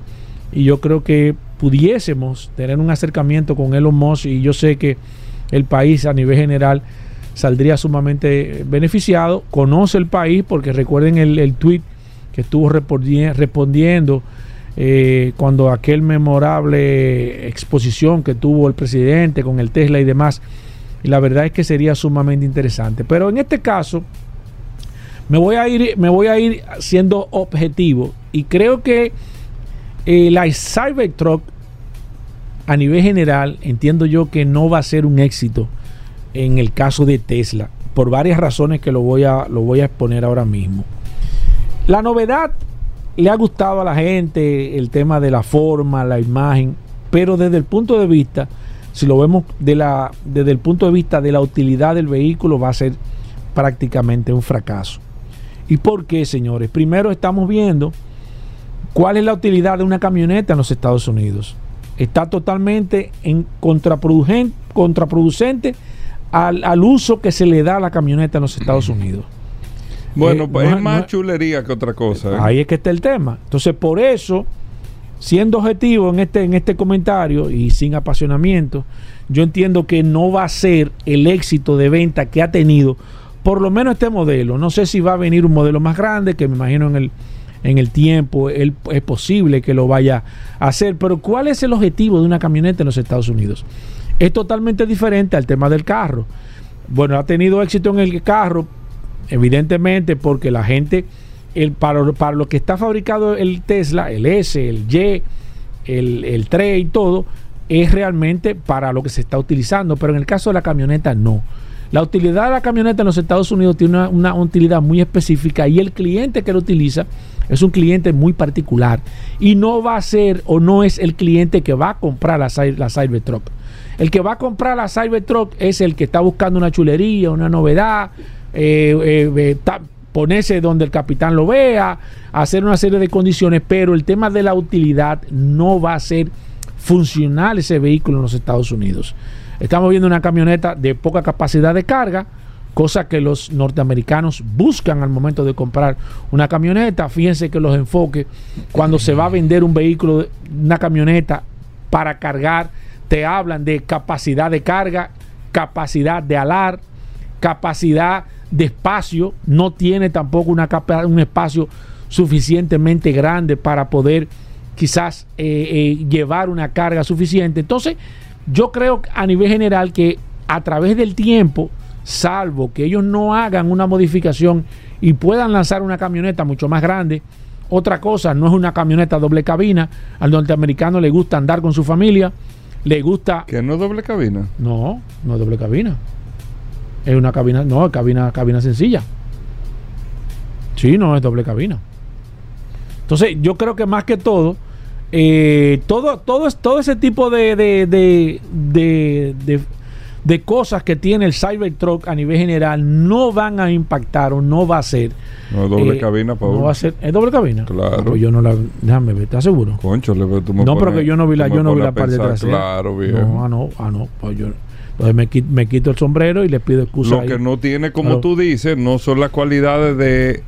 y yo creo que pudiésemos tener un acercamiento con Elon Musk y yo sé que el país a nivel general saldría sumamente beneficiado, conoce el país porque recuerden el, el tweet que estuvo respondiendo eh, cuando aquel memorable exposición que tuvo el presidente con el Tesla y demás, y la verdad es que sería sumamente interesante. Pero en este caso, me voy a ir, me voy a ir siendo objetivo. Y creo que eh, la Cybertruck, a nivel general, entiendo yo que no va a ser un éxito en el caso de Tesla. Por varias razones que lo voy a, lo voy a exponer ahora mismo. La novedad le ha gustado a la gente, el tema de la forma, la imagen, pero desde el punto de vista si lo vemos de la, desde el punto de vista de la utilidad del vehículo, va a ser prácticamente un fracaso. ¿Y por qué, señores? Primero estamos viendo cuál es la utilidad de una camioneta en los Estados Unidos. Está totalmente en contraproducente, contraproducente al, uso que se le da a la camioneta en los Estados Unidos. Bueno, eh, pues es más chulería que otra cosa. ¿eh? Ahí es que está el tema. Entonces, por eso siendo objetivo en este, en este comentario y sin apasionamiento, yo entiendo que no va a ser el éxito de venta que ha tenido por lo menos este modelo. No sé si va a venir un modelo más grande, que me imagino en el, en el tiempo es posible que lo vaya a hacer, pero ¿cuál es el objetivo de una camioneta en los Estados Unidos? Es totalmente diferente al tema del carro. Bueno, ha tenido éxito en el carro, evidentemente porque la gente el, para, para lo que está fabricado el Tesla, el S, el Y, el, el 3 y todo, es realmente para lo que se está utilizando. Pero en el caso de la camioneta, no. La utilidad de la camioneta en los Estados Unidos tiene una, utilidad muy específica y el cliente que lo utiliza es un cliente muy particular y no va a ser o no es el cliente que va a comprar la, la Cybertruck. El que va a comprar la Cybertruck es el que está buscando una chulería, una novedad, eh, eh, eh, ponerse donde el capitán lo vea, hacer una serie de condiciones, pero el tema de la utilidad no va a ser funcional ese vehículo en los Estados Unidos. Estamos viendo una camioneta de poca capacidad de carga, cosa que los norteamericanos buscan al momento de comprar una camioneta. Fíjense que los enfoques, cuando se va a vender un vehículo, una camioneta para cargar, te hablan de capacidad de carga, capacidad de alar, capacidad de espacio, no tiene tampoco una un espacio suficientemente grande para poder quizás eh, eh, llevar una carga suficiente. Entonces, yo creo a nivel general que a través del tiempo, salvo que ellos no hagan una modificación y puedan lanzar una camioneta mucho más grande, otra cosa, no es una camioneta doble cabina, al norteamericano le gusta andar con su familia, le gusta... ¿Que no es doble cabina? No, no es doble cabina. Es una cabina, no, es cabina, cabina sencilla. Sí, no es doble cabina. Entonces, yo creo que más que todo, eh, todo, todo, todo ese tipo de, de, de, de, cosas que tiene el Cybertruck a nivel general no van a impactar o no va a ser. No es doble eh, cabina, Pablo. No va a ser, ¿Es doble cabina? Claro. Pues yo no la. Déjame ver, ¿estás seguro? Concho, le, tú me No, pero que yo no vi la, yo no vi la parte trasera. Claro, bien. No, ah, no, ah, no. Pues yo. Entonces me quito, me quito el sombrero y le pido excusa. Lo que no tiene, como tú dices, no son las cualidades de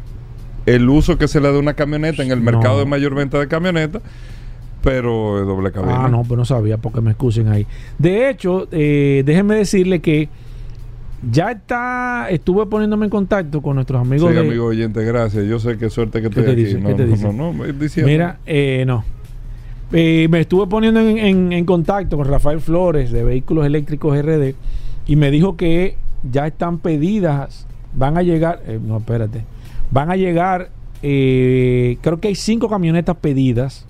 el uso que se le da a una camioneta en el mercado de mayor venta de camionetas pero de doble cabina. Ah, no, pues no sabía, porque me excusen ahí. De hecho, eh, déjenme decirle que ya está, estuve poniéndome en contacto con nuestros amigos. Sí, amigo oyente, gracias. Yo sé qué suerte que estoy aquí. no, te no, no, no, Mira, eh, no. Eh, me estuve poniendo en, contacto con Rafael Flores de Vehículos Eléctricos RD y me dijo que ya están pedidas, van a llegar, eh, no, espérate, van a llegar, creo que hay cinco camionetas pedidas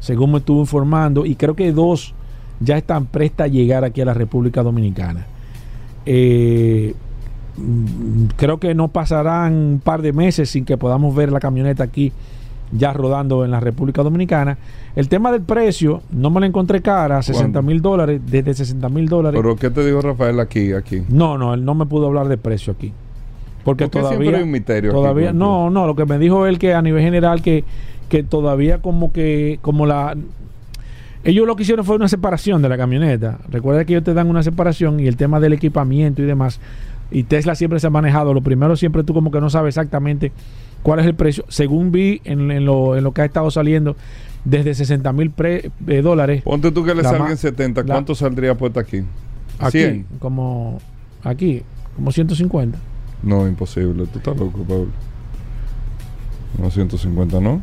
según me estuvo informando, y creo que dos ya están prestas a llegar aquí a la República Dominicana. Eh, mm, creo que no pasarán un par de meses sin que podamos ver la camioneta aquí ya rodando en la República Dominicana. El tema del precio, no me lo encontré cara, 60 mil dólares, desde 60 mil dólares. ¿Pero qué te dijo Rafael aquí? aquí? No, no, él no me pudo hablar de precio aquí. Porque todavía, hay un misterio todavía no, no, lo que me dijo él que a nivel general que que todavía como que, como la... Ellos lo que hicieron fue una separación de la camioneta. Recuerda que ellos te dan una separación y el tema del equipamiento y demás. Y Tesla siempre se ha manejado. Lo primero siempre tú como que no sabes exactamente cuál es el precio. Según vi en, lo, en lo que ha estado saliendo, desde 60 mil eh, dólares. Ponte tú que le salgan 70. ¿Cuánto saldría puesto aquí? Aquí, 100. como aquí, como 150. No, imposible. Tú estás loco, Pablo. No, 150, ¿no?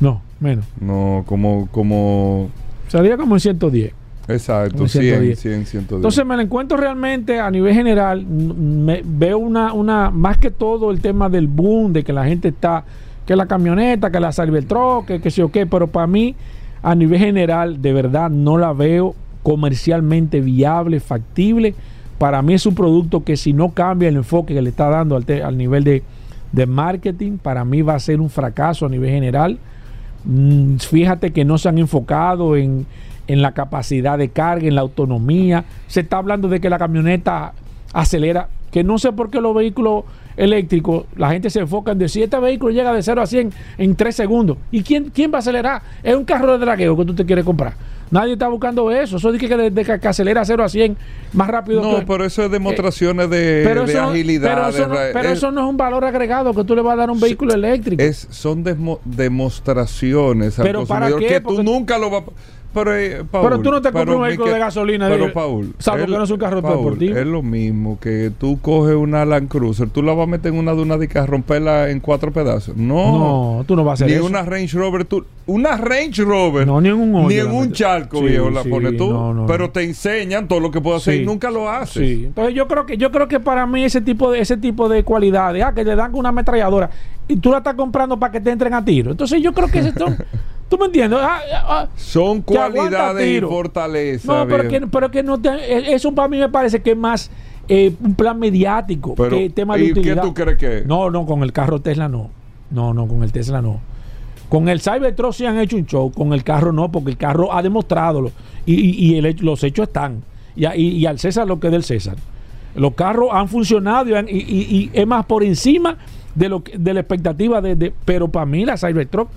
No, menos. No, como... como Salía como en 110. Exacto, 100, 100, 110. Entonces me la encuentro realmente a nivel general, me, veo una, una, más que todo el tema del boom, de que la gente está, que la camioneta, que la Cybertruck, que, que sé o qué, pero para mí, a nivel general, de verdad no la veo comercialmente viable, factible. Para mí es un producto que si no cambia el enfoque que le está dando al, al nivel de, de marketing, para mí va a ser un fracaso a nivel general Mm, fíjate que no se han enfocado en, la capacidad de carga, en la autonomía. Se está hablando de que la camioneta acelera, que no sé por qué los vehículos eléctricos, la gente se enfoca en decir, este vehículo llega de 0 a 100 en 3 segundos. ¿Y quién, quién va a acelerar? Es un carro de dragueo que tú te quieres comprar. Nadie está buscando eso. Eso dice que, de, que, acelera 0 a 100 más rápido. No, pero eso es demostraciones de, agilidad. Pero, eso, no, pero eso, no, es un valor agregado que tú le vas a dar a un vehículo eléctrico. Es, son demostraciones al pero para qué? que tú nunca lo vas pero, eh, pero tú no te compras un vehículo de gasolina. Pero, Paul. Salvo que no es un carro deportivo. Es lo mismo que tú coges una Land Cruiser, tú la vas a meter en una duna de a romperla en cuatro pedazos. No. No, tú no vas a hacer ni eso. Ni una Range Rover. Tú, una Range Rover. No, ni en un, ni en un charco, viejo, la pones tú. pero te enseñan todo lo que puedes hacer y nunca lo haces. Entonces yo creo que yo creo que para mí ese tipo de ese tipo de cualidades, ah, que te dan una ametralladora y tú la estás comprando para que te entren a tiro. Entonces yo creo que son ¿Tú me entiendes? Ah, ah, ah, Son cualidades y fortalezas. No, pero que, pero que no te, e, eso para mí me parece que es más eh, un plan mediático, tema de ¿y ¿Qué tú crees que? No, no, con el carro Tesla no. No, no, con el Tesla no. Con el Cybertruck sí han hecho un show, con el carro no, porque el carro ha demostrado y, los hechos están. Y, al César lo que es del César. Los carros han funcionado y, es más por encima de, lo de la expectativa de, pero para mí la Cybertruck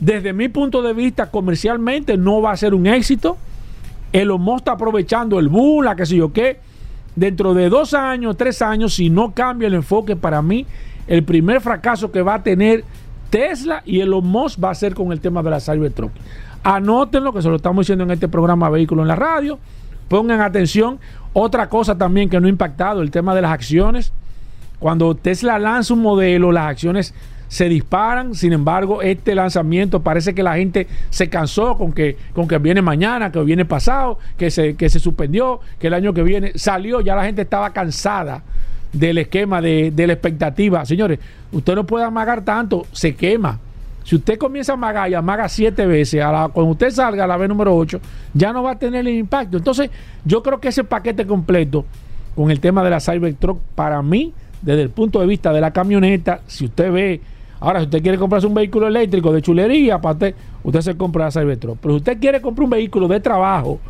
desde mi punto de vista comercialmente no va a ser un éxito. El Musk está aprovechando el boom la que sé yo qué. Dentro de dos años tres años si no cambia el enfoque para mí el primer fracaso que va a tener Tesla y el Musk va a ser con el tema de la Cybertruck. Anótenlo que se lo estamos diciendo en este programa Vehículo en la Radio. Pongan atención otra cosa también que no ha impactado el tema de las acciones. Cuando Tesla lanza un modelo, las acciones se disparan. Sin embargo, este lanzamiento parece que la gente se cansó con que, con que viene mañana, que viene pasado, que se, que se suspendió, que el año que viene salió. Ya la gente estaba cansada del esquema, de, la expectativa. Señores, usted no puede amagar tanto, se quema. Si usted comienza a amagar y amaga siete veces, cuando usted salga a la vez número 8, ya no va a tener el impacto. Entonces, yo creo que ese paquete completo con el tema de la Cybertruck, para mí, desde el punto de vista de la camioneta, si usted ve, ahora si usted quiere comprarse un vehículo eléctrico de chulería, aparte, usted se compra la Cybertruck. Pero si usted quiere comprar un vehículo de trabajo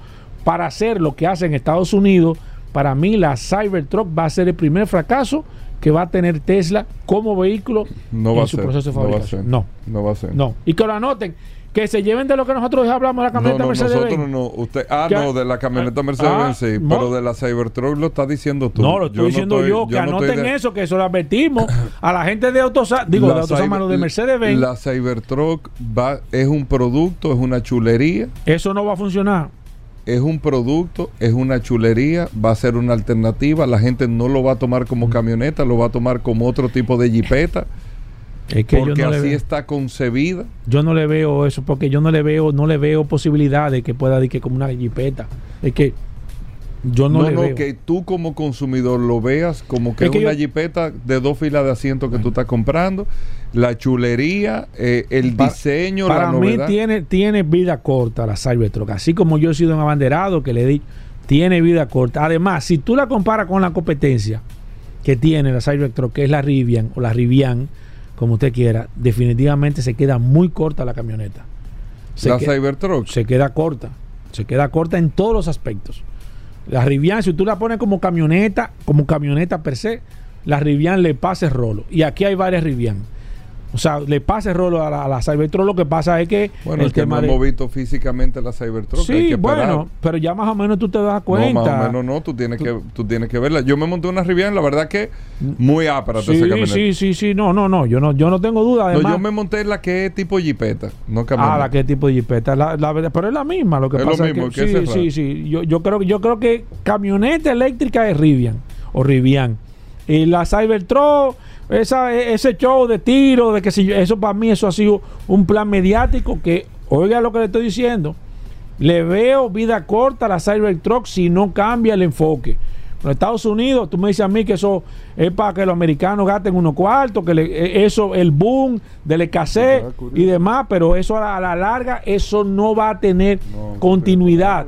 para hacer lo que hace en Estados Unidos, para mí la Cybertruck va a ser el primer fracaso que va a tener Tesla como vehículo en su proceso de fabricación. No, no va a ser. No. Y que lo anoten que se lleven de lo que nosotros hablamos de la camioneta no, Mercedes nosotros no, usted, ah, no, de la camioneta Mercedes ah, sí, pero de la Cybertruck lo está diciendo tú. No, lo estoy diciendo yo, que anoten eso, que eso lo advertimos a la gente de autos, digo, de autos de Mercedes Benz. La Cybertruck va, es un producto, es una chulería. Eso no va a funcionar. Es un producto, es una chulería, va a ser una alternativa, la gente no lo va a tomar como camioneta, lo va a tomar como otro tipo de jipeta. Porque así está concebida. Yo no le veo eso, porque yo no le veo, no le veo posibilidad de que pueda decir que como una jipeta. Es que yo no, le no, que tú como consumidor lo veas como que es, una jipeta de dos filas de asientos que tú estás comprando, la chulería, eh, el diseño, para mí tiene tiene vida corta la Cybertruck, así como yo he sido un abanderado que le di tiene vida corta. Además, si tú la comparas con la competencia que tiene la Cybertruck, que es la Rivian o la Rivian, como usted quiera, definitivamente se queda muy corta la camioneta. la Cybertruck. Se queda corta. Se queda corta en todos los aspectos. La Rivian, si tú la pones como camioneta, como camioneta per se, la Rivian le pasa el rolo. Y aquí hay varias Rivian. O sea, le pasa el rolo a la, Cybertruck. Lo que pasa es que. Bueno, el tema no hemos visto físicamente la Cybertruck. Sí, bueno, pero ya más o menos tú te das cuenta. No, más o menos no, tú tienes, que, tú tienes que verla. Yo me monté una Rivian, la verdad que muy ápera. Sí, sí, sí, sí, no, no, no. Yo no, yo no tengo duda. Además, yo me monté la que es tipo jipeta, no Ah, la que es tipo jipeta. La, la, pero es la misma. Lo que pasa lo mismo, es que, sí, sí, sí. Yo, yo, creo, yo creo que camioneta eléctrica es Rivian o Rivian. Y la Cybertruck esa, ese show de tiro, de que si eso para mí eso ha sido un plan mediático que, oiga lo que le estoy diciendo, le veo vida corta a la Cybertruck si no cambia el enfoque. En Estados Unidos, tú me dices a mí que eso es para que los americanos gasten unos cuartos, que e, eso, el boom del escasez y demás, pero eso a la, larga, eso no va a tener continuidad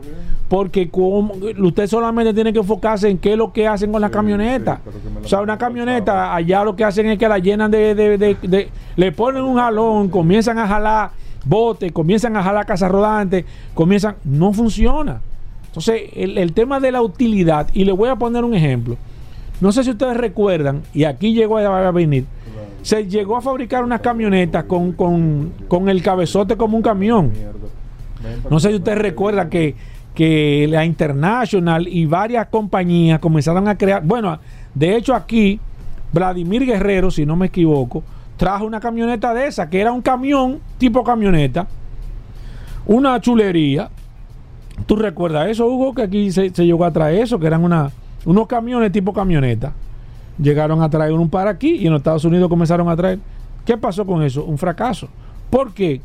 porque usted solamente tiene que enfocarse en qué es lo que hacen con la camioneta. o sea, una camioneta, allá lo que hacen es que la llenan de, de, de, le ponen un jalón, comienzan a jalar botes, comienzan a jalar casas rodantes, comienzan, no funciona. Entonces, el, tema de la utilidad, y le voy a poner un ejemplo. No sé si ustedes recuerdan, y aquí llegó a venir, se llegó a fabricar unas camionetas con, con, con el cabezote como un camión. No sé si ustedes recuerdan que que la International y varias compañías comenzaron a crear, bueno, de hecho aquí Vladimir Guerrero, si no me equivoco, trajo una camioneta de esa, que era un camión tipo camioneta, una chulería. ¿Tú recuerdas eso, Hugo? Que aquí se, llegó a traer eso, que eran unos camiones tipo camioneta. Llegaron a traer un par aquí y en los Estados Unidos comenzaron a traer. ¿Qué pasó con eso? Un fracaso. ¿Por qué?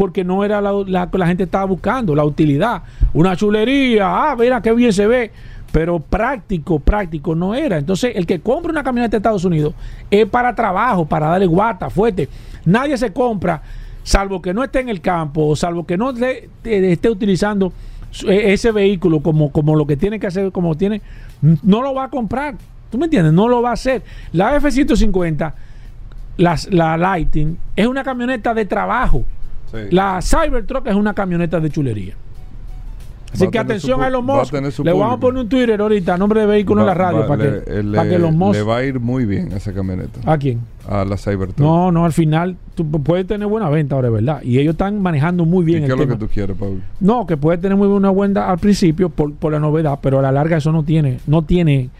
porque no era la, que la gente estaba buscando, la utilidad. Una chulería, ah, mira qué bien se ve, pero práctico, práctico no era. Entonces, el que compra una camioneta de Estados Unidos es para trabajo, para darle guata, fuerte. Nadie se compra, salvo que no esté en el campo, salvo que no esté utilizando ese vehículo como, como lo que tiene que hacer, como tiene No lo va a comprar. ¿Tú me entiendes? No lo va a hacer. La F-150, la Lighting, es una camioneta de trabajo. La Cybertruck es una camioneta de chulería. Así que atención a los Musk. Le vamos a poner un Twitter ahorita, nombre de vehículo en la radio, para, que, los Musk. Le va a ir muy bien esa camioneta. ¿A quién? A la Cybertruck. No, no, al final tú puedes tener buena venta ahora, ¿verdad? Y ellos están manejando muy bien. ¿Y qué es lo que tú quieres, Pablo? No, que puede tener muy buena venta al principio por, por la novedad, pero a la larga eso no tiene, no tiene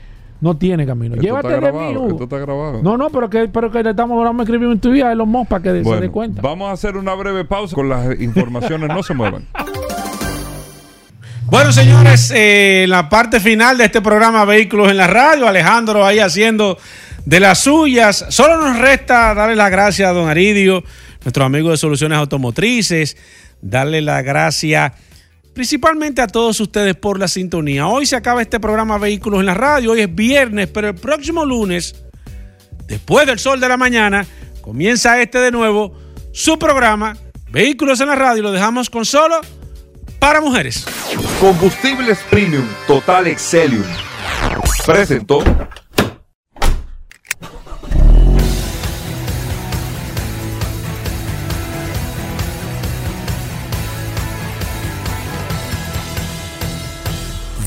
no tiene camino. Llévate de mí, Esto está grabado. No, no, pero que, pero que le estamos a escribir un tuyo a los Musk para que se dé cuenta. Vamos a hacer una breve pausa con las informaciones. no se muevan. Bueno, señores, eh, la parte final de este programa Vehículos en la Radio, Alejandro ahí haciendo de las suyas. Solo nos resta darle las gracias a don Aridio, nuestro amigo de Soluciones Automotrices, darle las gracias principalmente a todos ustedes por la sintonía. Hoy se acaba este programa Vehículos en la Radio, hoy es viernes, pero el próximo lunes, después del sol de la mañana, comienza este de nuevo, su programa Vehículos en la Radio. Lo dejamos con solo para mujeres. Combustibles Premium Total Excelium. Presentó.